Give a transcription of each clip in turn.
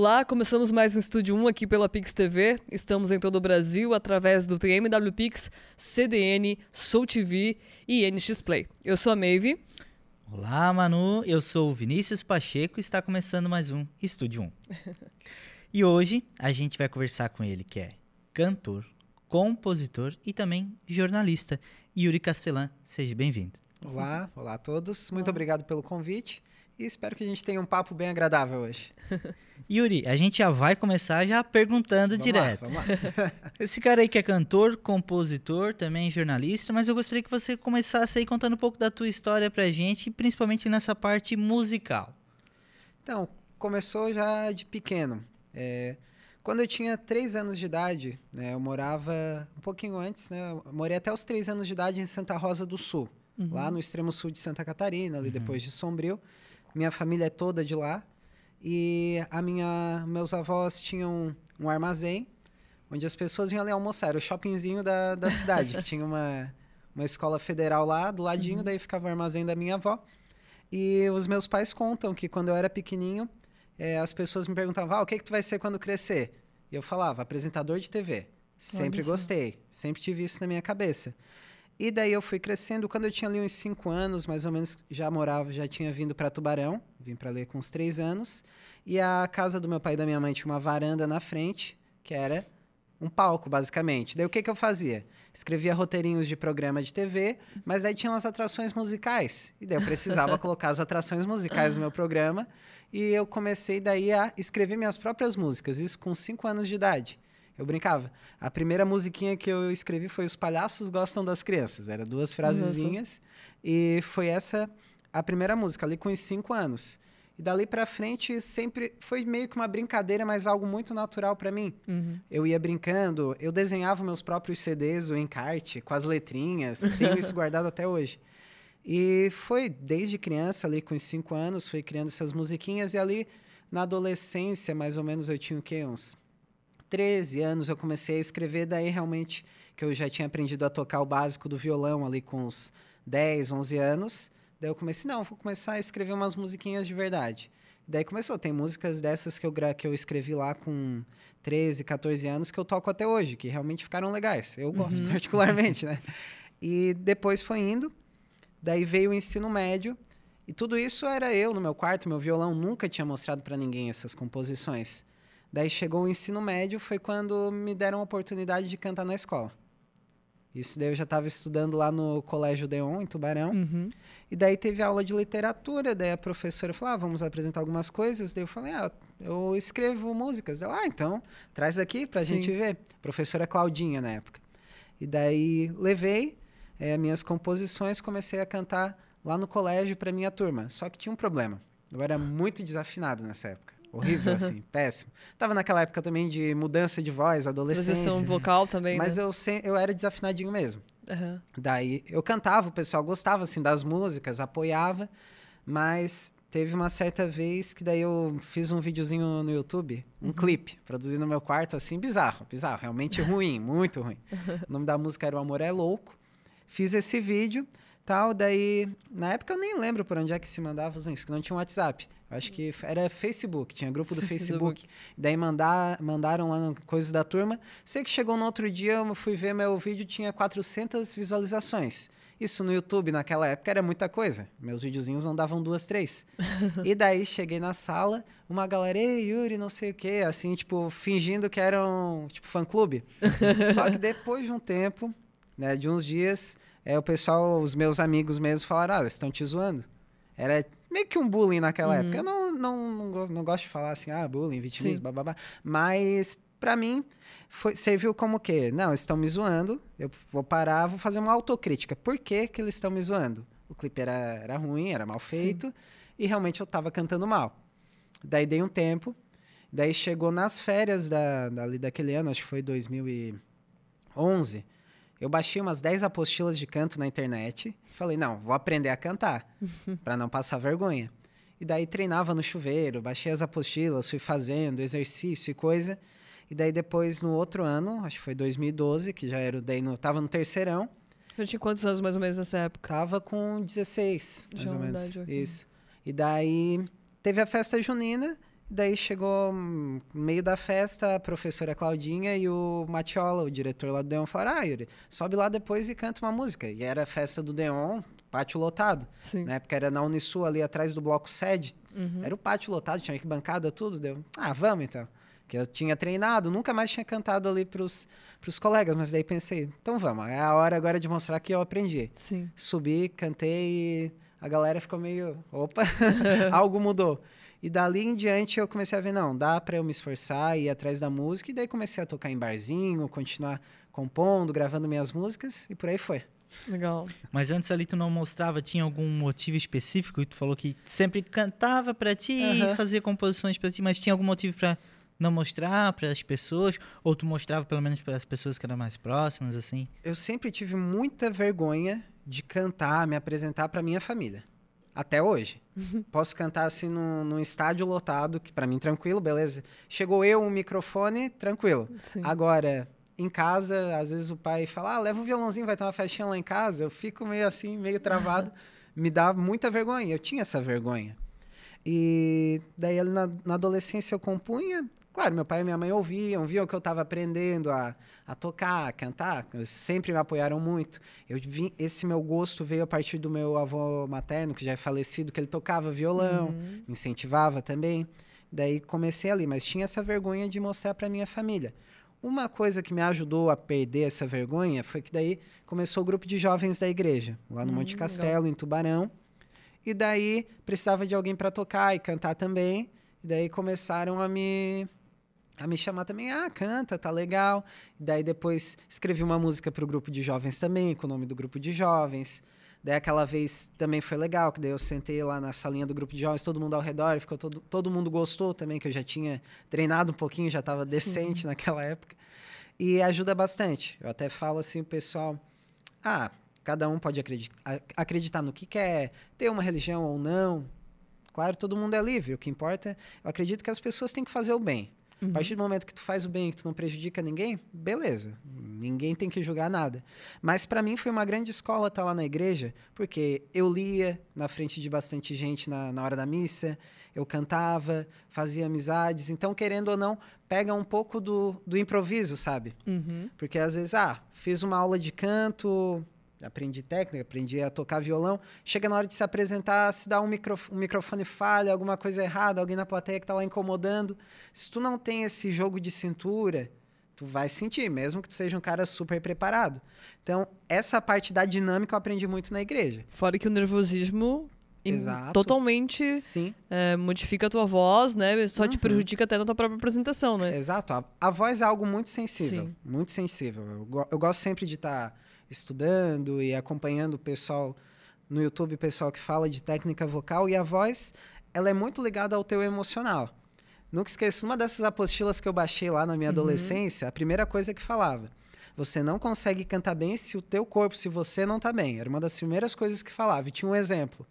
Olá, começamos mais um Estúdio 1 aqui pela Pix TV. Estamos em todo o Brasil através do TMW Pix, CDN, Soul TV e NX Play. Eu sou a Maeve. Olá, Manu. Eu sou o Vinícius Pacheco e está começando mais um Estúdio 1. e hoje a gente vai conversar com ele, que é cantor, compositor e também jornalista. Yuri Castellan, seja bem-vindo. Olá, olá a todos. Muito olá. obrigado pelo convite e espero que a gente tenha um papo bem agradável hoje. Yuri, a gente já vai começar já perguntando vamos direto. Lá, vamos lá. Esse cara aí que é cantor, compositor, também jornalista, mas eu gostaria que você começasse aí contando um pouco da tua história pra gente, principalmente nessa parte musical. Então, começou já de pequeno. É, quando eu tinha três anos de idade, né, eu morava um pouquinho antes, né, morei até os três anos de idade em Santa Rosa do Sul, uhum. lá no extremo sul de Santa Catarina, ali uhum. depois de Sombrio. Minha família é toda de lá. E a minha, meus avós tinham um armazém onde as pessoas vinham ali almoçar. Era o shoppingzinho da, da cidade, que tinha uma, uma escola federal lá, do ladinho, uhum. daí ficava o armazém da minha avó. E os meus pais contam que quando eu era pequenininho, é, as pessoas me perguntavam, ah, o que, que tu vai ser quando crescer? E eu falava, apresentador de TV. Sempre gostei, sempre tive isso na minha cabeça. E daí eu fui crescendo. Quando eu tinha ali uns 5 anos, mais ou menos, já morava, já tinha vindo para Tubarão. Vim para ler com uns 3 anos. E a casa do meu pai e da minha mãe tinha uma varanda na frente, que era um palco, basicamente. Daí o que, que eu fazia? Escrevia roteirinhos de programa de TV, mas aí tinha umas atrações musicais. E daí eu precisava colocar as atrações musicais no meu programa. E eu comecei daí a escrever minhas próprias músicas, isso com 5 anos de idade. Eu brincava. A primeira musiquinha que eu escrevi foi Os Palhaços Gostam das Crianças. Era duas frasezinhas. E foi essa a primeira música, ali com os cinco anos. E dali para frente sempre foi meio que uma brincadeira, mas algo muito natural para mim. Uhum. Eu ia brincando, eu desenhava meus próprios CDs, o encarte, com as letrinhas. Tenho isso guardado até hoje. E foi desde criança, ali com os cinco anos, fui criando essas musiquinhas. E ali na adolescência, mais ou menos, eu tinha o quê? Uns 13 anos eu comecei a escrever, daí realmente que eu já tinha aprendido a tocar o básico do violão ali com uns 10, 11 anos. Daí eu comecei, não, vou começar a escrever umas musiquinhas de verdade. Daí começou, tem músicas dessas que eu, que eu escrevi lá com 13, 14 anos que eu toco até hoje, que realmente ficaram legais. Eu gosto uhum. particularmente, né? E depois foi indo, daí veio o ensino médio, e tudo isso era eu no meu quarto, meu violão nunca tinha mostrado para ninguém essas composições. Daí chegou o ensino médio, foi quando me deram a oportunidade de cantar na escola. Isso daí eu já estava estudando lá no Colégio Deon, em Tubarão. Uhum. E daí teve aula de literatura, daí a professora falou, ah, vamos apresentar algumas coisas. Daí eu falei, ah, eu escrevo músicas. Ela, ah, então, traz aqui pra Sim. gente ver. Professora Claudinha, na época. E daí levei é, minhas composições, comecei a cantar lá no colégio para minha turma. Só que tinha um problema. Eu era muito desafinado nessa época. Horrível, assim, péssimo. Tava naquela época também de mudança de voz, adolescência. Transição vocal também, Mas né? eu, se, eu era desafinadinho mesmo. Uhum. Daí eu cantava, o pessoal gostava, assim, das músicas, apoiava. Mas teve uma certa vez que daí eu fiz um videozinho no YouTube, um uhum. clipe, produzido no meu quarto, assim, bizarro, bizarro. Realmente ruim, muito ruim. O nome da música era O Amor é Louco. Fiz esse vídeo, tal, daí... Na época eu nem lembro por onde é que se mandava os links, que não tinha um WhatsApp. Acho que era Facebook, tinha grupo do Facebook. Daí mandar, mandaram lá coisas da turma. Sei que chegou no outro dia, eu fui ver meu vídeo, tinha 400 visualizações. Isso no YouTube naquela época era muita coisa. Meus videozinhos não davam duas, três. e daí cheguei na sala, uma galera, ei, Yuri, não sei o quê, assim, tipo, fingindo que eram, tipo, fã-clube. Só que depois de um tempo, né, de uns dias, é, o pessoal, os meus amigos mesmo falaram, ah, eles estão te zoando. Era meio que um bullying naquela uhum. época. Eu não, não, não, gosto, não gosto de falar assim, ah, bullying, vitimismo, babá. Mas, para mim, foi, serviu como o quê? Não, estão me zoando, eu vou parar, vou fazer uma autocrítica. Por que, que eles estão me zoando? O clipe era, era ruim, era mal feito, Sim. e realmente eu estava cantando mal. Daí dei um tempo, daí chegou nas férias da, dali daquele ano, acho que foi 2011, eu baixei umas 10 apostilas de canto na internet. Falei, não, vou aprender a cantar, para não passar vergonha. E daí treinava no chuveiro, baixei as apostilas, fui fazendo exercício e coisa. E daí depois, no outro ano, acho que foi 2012, que já era, daí no, tava no terceirão. Já tinha quantos anos mais ou menos nessa época? Tava com 16, mais já ou menos. Isso. E daí teve a festa junina Daí chegou no meio da festa, a professora Claudinha e o Matiola, o diretor lá do Deon, falaram: Ah, Yuri, sobe lá depois e canta uma música. E era a festa do Deon, pátio lotado. Sim. Né? Porque era na Unisul, ali atrás do bloco sede. Uhum. Era o pátio lotado, tinha bancada, tudo. Deu. Ah, vamos então. Que eu tinha treinado, nunca mais tinha cantado ali pros, pros colegas, mas daí pensei, então vamos, é a hora agora de mostrar que eu aprendi. Sim. Subi, cantei e a galera ficou meio, opa, algo mudou. E dali em diante eu comecei a ver, não, dá para eu me esforçar, ir atrás da música, e daí comecei a tocar em barzinho, continuar compondo, gravando minhas músicas, e por aí foi. Legal. Mas antes ali tu não mostrava, tinha algum motivo específico? Tu falou que sempre cantava pra ti, Aham. fazia composições pra ti, mas tinha algum motivo pra não mostrar para as pessoas? Ou tu mostrava pelo menos para as pessoas que eram mais próximas, assim? Eu sempre tive muita vergonha de cantar, me apresentar para minha família. Até hoje. Posso cantar assim num, num estádio lotado, que para mim tranquilo, beleza. Chegou eu, um microfone, tranquilo. Sim. Agora, em casa, às vezes o pai fala, ah, leva o violãozinho, vai ter uma festinha lá em casa. Eu fico meio assim, meio travado. Me dá muita vergonha. Eu tinha essa vergonha. E daí na, na adolescência eu compunha. Claro, meu pai e minha mãe ouviam, viam que eu estava aprendendo a, a tocar, a cantar. Eles sempre me apoiaram muito. Eu vim, esse meu gosto veio a partir do meu avô materno, que já é falecido, que ele tocava violão, Uhum. me incentivava também. Daí comecei ali, mas tinha essa vergonha de mostrar para minha família. Uma coisa que me ajudou a perder essa vergonha foi que daí começou o grupo de jovens da igreja, lá no Hum, Monte legal. Castelo, em Tubarão. E daí precisava de alguém para tocar e cantar também. E daí começaram a me a me chamar também, ah, canta, tá legal. Daí depois escrevi uma música para o grupo de jovens também, com o nome do grupo de jovens. Daí aquela vez também foi legal, que daí eu sentei lá na salinha do grupo de jovens, todo mundo ao redor, e ficou todo, todo mundo gostou também, que eu já tinha treinado um pouquinho, já estava decente naquela época. E ajuda bastante. Eu até falo assim, o pessoal, ah, cada um pode acreditar, acreditar no que quer, ter uma religião ou não. Claro, todo mundo é livre. O que importa, eu acredito que as pessoas têm que fazer o bem. Uhum. A partir do momento que tu faz o bem e que tu não prejudica ninguém, beleza. Ninguém tem que julgar nada. Mas para mim foi uma grande escola estar lá na igreja, porque eu lia na frente de bastante gente na, na hora da missa, eu cantava, fazia amizades. Então, querendo ou não, pega um pouco do, do improviso, sabe? Uhum. Porque às vezes, ah, fiz uma aula de canto, aprendi técnica, aprendi a tocar violão. Chega na hora de se apresentar, se dá um, microf um microfone falha, alguma coisa errada, alguém na plateia que tá lá incomodando. Se tu não tem esse jogo de cintura, tu vai sentir, mesmo que tu seja um cara super preparado. Então, essa parte da dinâmica eu aprendi muito na igreja. Fora que o nervosismo Exato. totalmente Sim, é, modifica a tua voz, né? Só te Uhum. prejudica até na tua própria apresentação, né? exato. A, a voz é algo muito sensível, Sim. muito sensível. Eu, eu gosto sempre de estar estudando e acompanhando o pessoal no YouTube, o pessoal que fala de técnica vocal, e a voz, ela é muito ligada ao teu emocional. Nunca esqueço, uma dessas apostilas que eu baixei lá na minha Uhum. adolescência, a primeira coisa que falava, você não consegue cantar bem se o teu corpo, se você não tá bem. Era uma das primeiras coisas que falava. E tinha um exemplo.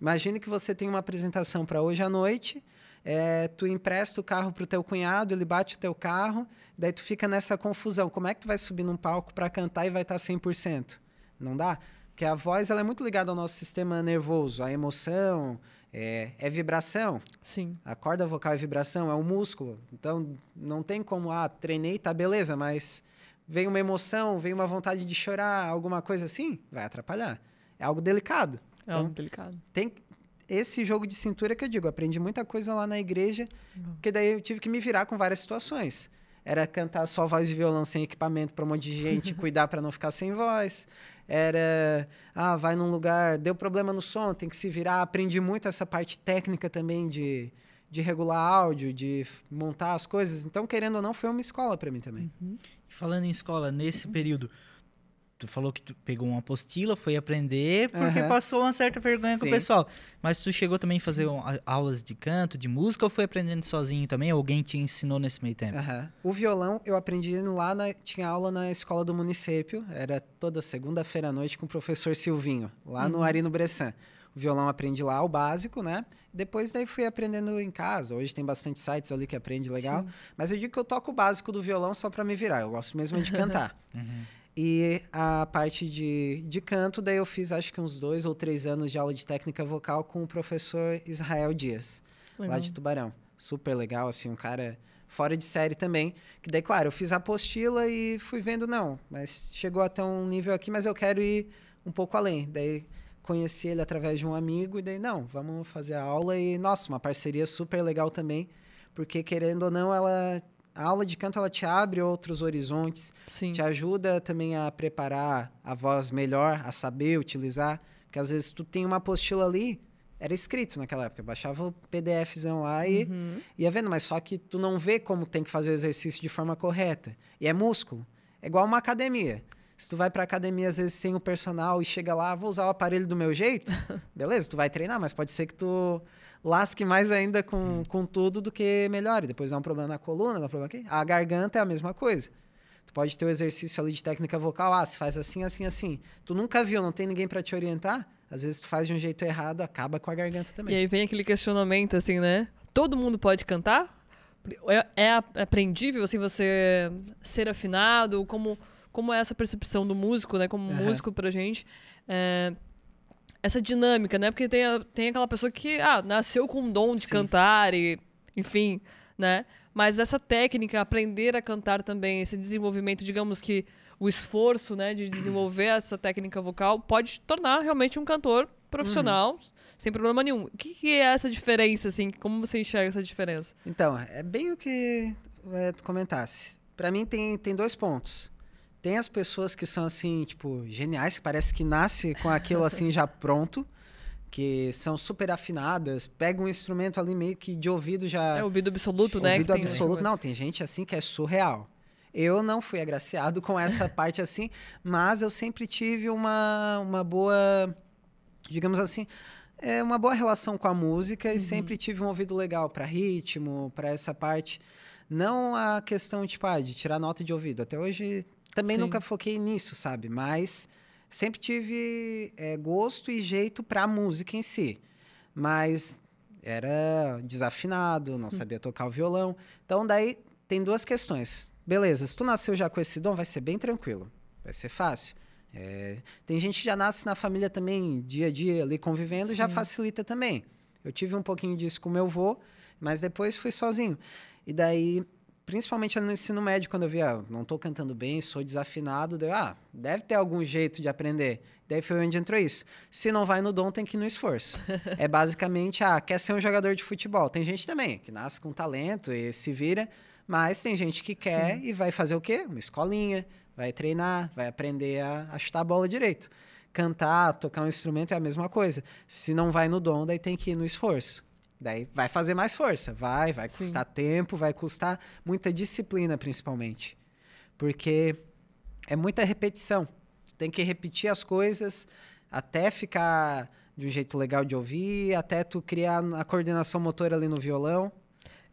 Imagine que você tem uma apresentação para hoje à noite, é, tu empresta o carro pro teu cunhado, ele bate o teu carro, daí tu fica nessa confusão. Como é que tu vai subir num palco para cantar e vai estar 100%? Não dá? Porque a voz ela é muito ligada ao nosso sistema nervoso, a emoção, é, é vibração. Sim. A corda vocal é vibração, é um músculo. Então, não tem como, ah, treinei, tá beleza, mas vem uma emoção, vem uma vontade de chorar, alguma coisa assim, vai atrapalhar. É algo delicado. É algo delicado. Tem esse jogo de cintura que eu digo, aprendi muita coisa lá na igreja, Uhum. porque daí eu tive que me virar com várias situações. Era cantar só voz e violão sem equipamento para um monte de gente, cuidar para não ficar sem voz. Era, ah, vai num lugar, deu problema no som, tem que se virar. Aprendi muito essa parte técnica também de, de regular áudio, de montar as coisas. Então, querendo ou não, foi uma escola para mim também. Uhum. E falando em escola, nesse período, tu falou que tu pegou uma apostila, foi aprender, porque Aham. passou uma certa vergonha com o Sim. pessoal. Mas tu chegou também a fazer aulas de canto, de música, ou foi aprendendo sozinho também? Ou alguém te ensinou nesse meio tempo? Aham. O violão eu aprendi lá, na, tinha aula na escola do município, era toda segunda-feira à noite com o professor Silvinho, lá no Uhum. Arino Bressan. O violão aprendi lá, o básico, né? Depois daí fui aprendendo em casa. Hoje tem bastante sites ali que aprende legal. Sim. Mas eu digo que eu toco o básico do violão só para me virar. Eu gosto mesmo de cantar. Uhum. E a parte de, de canto, daí eu fiz acho que uns dois ou três anos de aula de técnica vocal com o professor Israel Dias lá de Tubarão. super legal, assim, um cara fora de série também. Que daí, claro, eu fiz a apostila e fui vendo, não, mas chegou até um nível aqui, mas eu quero ir um pouco além. Daí conheci ele através de um amigo e daí, não, vamos fazer a aula e, nossa, uma parceria super legal também, porque querendo ou não, ela a aula de canto ela te abre outros horizontes, Sim. te ajuda também a preparar a voz melhor, a saber utilizar, porque às vezes tu tem uma apostila ali, era escrito naquela época, eu baixava o PDFzão lá e Uhum. ia vendo, mas só que tu não vê como tem que fazer o exercício de forma correta. E é músculo. É igual uma academia. Se tu vai pra academia, às vezes, sem o personal e chega lá, "Ah, vou usar o aparelho do meu jeito, beleza, tu vai treinar, mas pode ser que tu lasque mais ainda com, com tudo do que melhore. Depois dá um problema na coluna, dá um problema aqui. A garganta é a mesma coisa. Tu pode ter o exercício ali de técnica vocal, ah, se faz assim, assim, assim. Tu nunca viu, não tem ninguém pra te orientar, às vezes tu faz de um jeito errado, acaba com a garganta também. E aí vem aquele questionamento, assim, né? Todo mundo pode cantar? É, é ap- aprendível, assim, você ser afinado? Como, como é essa percepção do músico, né? Como Aham. músico pra gente. É, essa dinâmica, né? Porque tem, a- tem aquela pessoa que, ah, nasceu com um dom de Sim. cantar e, enfim, né? Mas essa técnica, aprender a cantar também, esse desenvolvimento, digamos que o esforço, né, de desenvolver essa técnica vocal pode te tornar realmente um cantor profissional, sem problema nenhum. O que, que é essa diferença, assim? Como você enxerga essa diferença? Então, é bem o que é, tu comentasse. Pra mim tem, tem dois pontos. Tem as pessoas que são assim, tipo, geniais, que parece que nasce com aquilo assim já pronto, que são super afinadas, pegam um instrumento ali meio que de ouvido já. É ouvido absoluto, né? ouvido tem esse absoluto. Não, tem gente assim que é surreal. Eu não fui agraciado com essa parte assim, mas eu sempre tive uma, uma boa, digamos assim, é uma boa relação com a música e sempre tive um ouvido legal para ritmo, para essa parte. Não a questão tipo, ah, de tirar nota de ouvido. Até hoje também Sim. nunca foquei nisso, sabe? Mas sempre tive é, gosto e jeito para a música em si. Mas era desafinado, não sabia tocar o violão. Então daí tem duas questões. Beleza, se tu nasceu já com esse dom, vai ser bem tranquilo. Vai ser fácil. É, tem gente que já nasce na família também, dia a dia, ali convivendo, já Sim. facilita também. Eu tive um pouquinho disso com meu avô, mas depois fui sozinho. E daí, principalmente no ensino médio, quando eu vi, ah, não tô cantando bem, sou desafinado, daí, ah, deve ter algum jeito de aprender. Daí foi onde entrou isso. Se não vai no dom, tem que ir no esforço. é basicamente, ah, quer ser um jogador de futebol. Tem gente também que nasce com talento e se vira, mas tem gente que quer e vai fazer o quê? Uma escolinha, vai treinar, vai aprender a, a chutar a bola direito. Cantar, tocar um instrumento é a mesma coisa. Se não vai no dom, daí tem que ir no esforço. Daí vai fazer mais força, vai, vai Sim. custar tempo, vai custar muita disciplina, principalmente. Porque é muita repetição. Tu tem que repetir as coisas até ficar de um jeito legal de ouvir, até tu criar a coordenação motora ali no violão.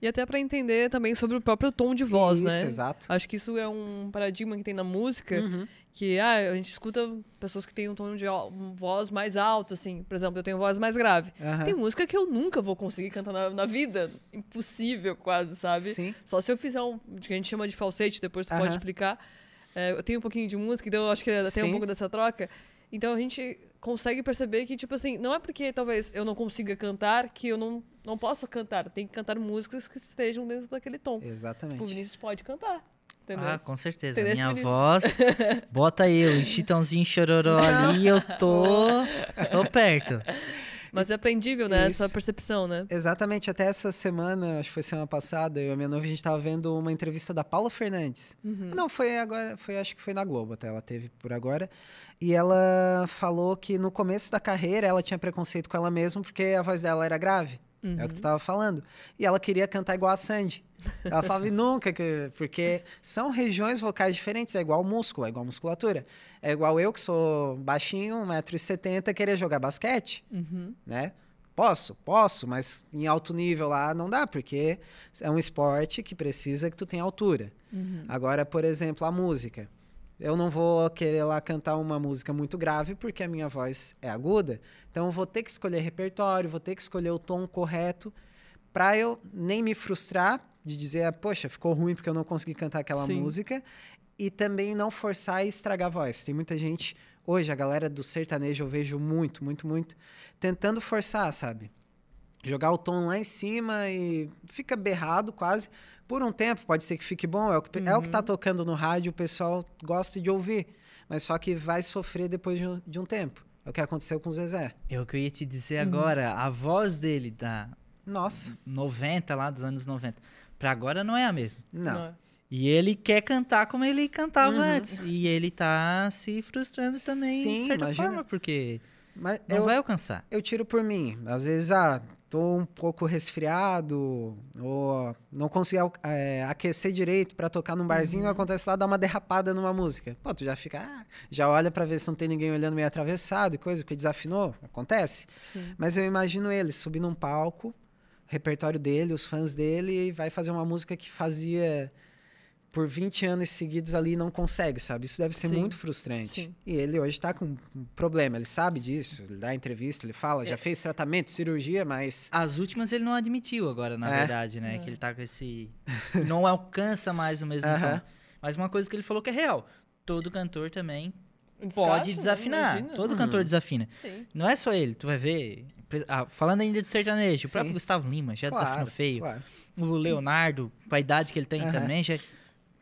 E até pra entender também sobre o próprio tom de voz, Isso, né? exato. Acho que isso é um paradigma que tem na música, Uhum. que ah, a gente escuta pessoas que têm um tom de voz mais alto, assim. Por exemplo, eu tenho voz mais grave. Aham. Tem música que eu nunca vou conseguir cantar na, na vida. Impossível, quase, sabe? Sim. Só se eu fizer um que a gente chama de falsete, depois tu pode Aham. explicar. É, eu tenho um pouquinho de música, então eu acho que tem um pouco dessa troca. Então a gente consegue perceber que, tipo assim, não é porque talvez eu não consiga cantar que eu não, não posso cantar. Tem que cantar músicas que estejam dentro daquele tom. Exatamente. O Vinícius pode cantar. Entendeu? Ah, com certeza. Entendeu, Minha Vinícius? voz. Bota aí o chitãozinho chororó ali e eu tô. tô perto. Mas é aprendível, né? Essa Isso. percepção, né? Exatamente, até essa semana, acho que foi semana passada, eu e a minha noiva, a gente tava vendo uma entrevista da Paula Fernandes. Uhum. Não, foi agora, foi, acho que foi na Globo até, ela teve por agora. E ela falou que no começo da carreira ela tinha preconceito com ela mesma porque a voz dela era grave. É o que tu tava falando. E ela queria cantar igual a Sandy. Ela falava, e nunca, que... porque são regiões vocais diferentes, é igual músculo, é igual musculatura. É igual eu, que sou baixinho, 1,70m, querer jogar basquete, Uhum. né? Posso, posso, mas em alto nível lá não dá, porque é um esporte que precisa que tu tenha altura. Uhum. Agora, por exemplo, a música. Eu não vou querer lá cantar uma música muito grave porque a minha voz é aguda. Então eu vou ter que escolher repertório, vou ter que escolher o tom correto para eu nem me frustrar de dizer, ah, poxa, ficou ruim porque eu não consegui cantar aquela Sim. música e também não forçar e estragar a voz. Tem muita gente hoje a galera do sertanejo eu vejo muito, muito, muito tentando forçar, sabe? jogar o tom lá em cima e fica berrado quase. Por um tempo, pode ser que fique bom, é o que, é o que tá Uhum. tocando no rádio, o pessoal gosta de ouvir. Mas só que vai sofrer depois de um, de um tempo. É o que aconteceu com o Zezé. É o que eu ia te dizer Uhum. agora. A voz dele da Nossa, 90, lá dos anos 90, pra agora não é a mesma. não. é. E ele quer cantar como ele cantava Uhum. antes. E ele tá se frustrando também, de Sim, certa imagina. forma, porque Mas não eu, vai alcançar. eu tiro por mim. Às vezes, ah, tô um pouco resfriado, ou não consigo é, aquecer direito pra tocar num barzinho, Uhum. acontece lá, dá uma derrapada numa música. Pô, tu já fica, ah, já olha pra ver se não tem ninguém olhando meio atravessado e coisa, porque desafinou, acontece. Sim. Mas eu imagino ele subir num palco, repertório dele, os fãs dele, e vai fazer uma música que fazia por 20 anos seguidos ali e não consegue, sabe? Isso deve ser Sim. muito frustrante. Sim. E ele hoje tá com um problema, ele sabe disso, ele dá entrevista, ele fala, É. já fez tratamento, cirurgia, mas As últimas ele não admitiu agora, na É. verdade, né? É. Que ele tá com esse. não alcança mais o mesmo Aham. tom. Mas uma coisa que ele falou que é real: todo cantor também Descaixa, pode né? desafinar. Imagina. Todo Uhum. cantor desafina. Sim. Não é só ele, tu vai ver. ah, falando ainda de sertanejo, o próprio Sim. Gustavo Lima já claro, desafinou feio. claro. O Leonardo, com a idade que ele tem também, já.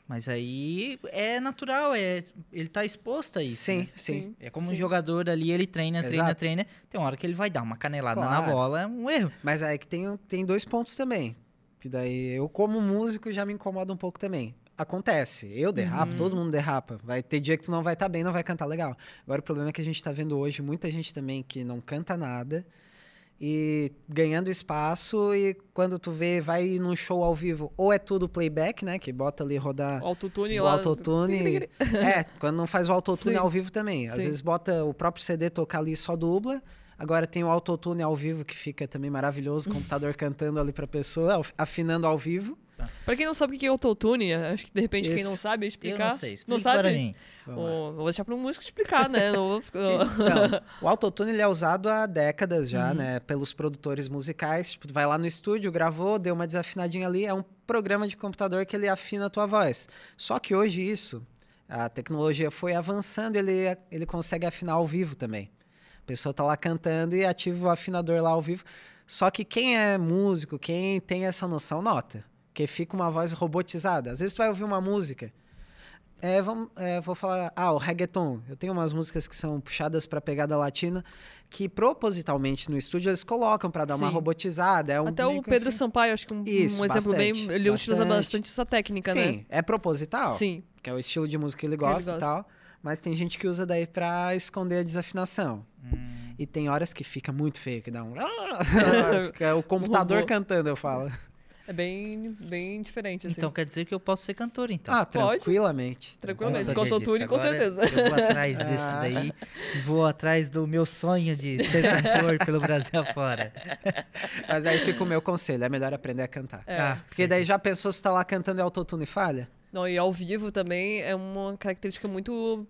Mas aí é natural, é, ele tá exposto a isso. Sim, né? sim. É como um Sim. jogador ali, ele treina, treina, Exato. treina. Tem uma hora que ele vai dar uma canelada na Claro. bola, é um erro. Mas aí que tem, tem dois pontos também. Que daí eu, como músico, já me incomoda um pouco também. Acontece. Eu derrapo, Uhum. todo mundo derrapa. Vai ter dia que tu não vai estar bem, não vai cantar legal. Agora o problema é que a gente tá vendo hoje muita gente também que não canta nada e ganhando espaço e quando tu vê, vai num show ao vivo, ou é tudo playback, né? Que bota ali rodar O autotune o autotune. é, quando não faz o autotune Sim. ao vivo também. Às Sim. vezes bota o próprio CD tocar ali só dubla. Agora tem o autotune ao vivo que fica também maravilhoso, o computador cantando ali pra pessoa, af- afinando ao vivo. Pra quem não sabe o que é autotune, acho que de repente quem Isso. não sabe Eu explicar. não sei, explica Não sabe? para mim. Vou deixar para um músico explicar, né? Vou Então, o autotune ele é usado há décadas já, Uhum. né, pelos produtores musicais. Tipo, vai lá no estúdio, gravou, deu uma desafinadinha ali, é um programa de computador que ele afina a tua voz. Só que hoje isso, a tecnologia foi avançando, ele ele consegue afinar ao vivo também. A pessoa tá lá cantando e ativa o afinador lá ao vivo. Só que quem é músico, quem tem essa noção, nota. Que fica uma voz robotizada. Às vezes tu vai ouvir uma música. É, vamos, é, vou falar. Ah, o reggaeton. Eu tenho umas músicas que são puxadas pra pegada latina, que propositalmente no estúdio eles colocam pra dar uma Sim. robotizada. É um Até o Pedro Sampaio, acho que um, um Isso, exemplo bem. bastante, Ele utiliza bastante. bastante essa técnica, né? Sim, é proposital. Sim. Que é o estilo de música que ele Que ele gosta e gosta. tal. Mas tem gente que usa daí pra esconder a desafinação. Hum, E tem horas que fica muito feio, que dá um. Fica o computador cantando, eu falo. É bem, bem diferente, assim. Então quer dizer que eu posso ser cantor, então. Ah, Pode. tranquilamente. Tranquilamente. Com autotune, com certeza. Eu vou atrás desse Ah. daí. Vou atrás do meu sonho de ser cantor pelo Brasil afora. Mas aí fica o meu conselho, é melhor aprender a cantar. É. Ah, Porque daí já pensou se tá lá cantando e autotune falha? Não, e ao vivo também é uma característica muito.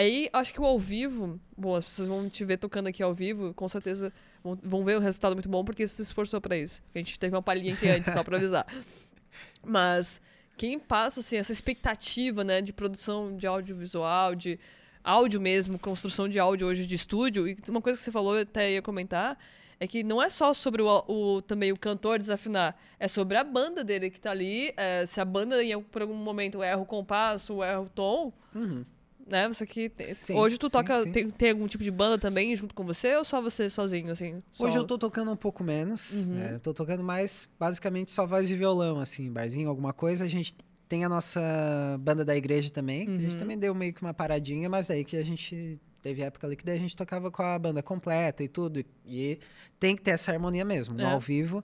Aí, acho que o ao vivo, bom, as pessoas vão te ver tocando aqui ao vivo, com certeza vão, vão ver o resultado muito bom, porque você se esforçou pra isso. A gente teve uma palhinha aqui antes, só pra avisar. Mas quem passa, assim, essa expectativa, né, de produção de audiovisual, de áudio mesmo, construção de áudio hoje de estúdio, e uma coisa que você falou, eu até ia comentar, é que não é só sobre o, o- também o cantor desafinar, é sobre a banda dele que tá ali. é, se a banda em por algum momento erra o compasso, erra o tom, Uhum. Né? Você que tem- Sim, hoje tu sim, toca sim. tem, tem algum tipo de banda também junto com você ou só você sozinho assim? Hoje solo? eu tô tocando um pouco menos, Uhum. né? Tô tocando mais, basicamente, só voz e violão, assim, barzinho, alguma coisa. A gente tem a nossa banda da igreja também, que a gente Uhum. também deu meio que uma paradinha, mas aí que a gente teve época ali que daí a gente tocava com a banda completa e tudo. E tem que ter essa harmonia mesmo, no É. ao vivo.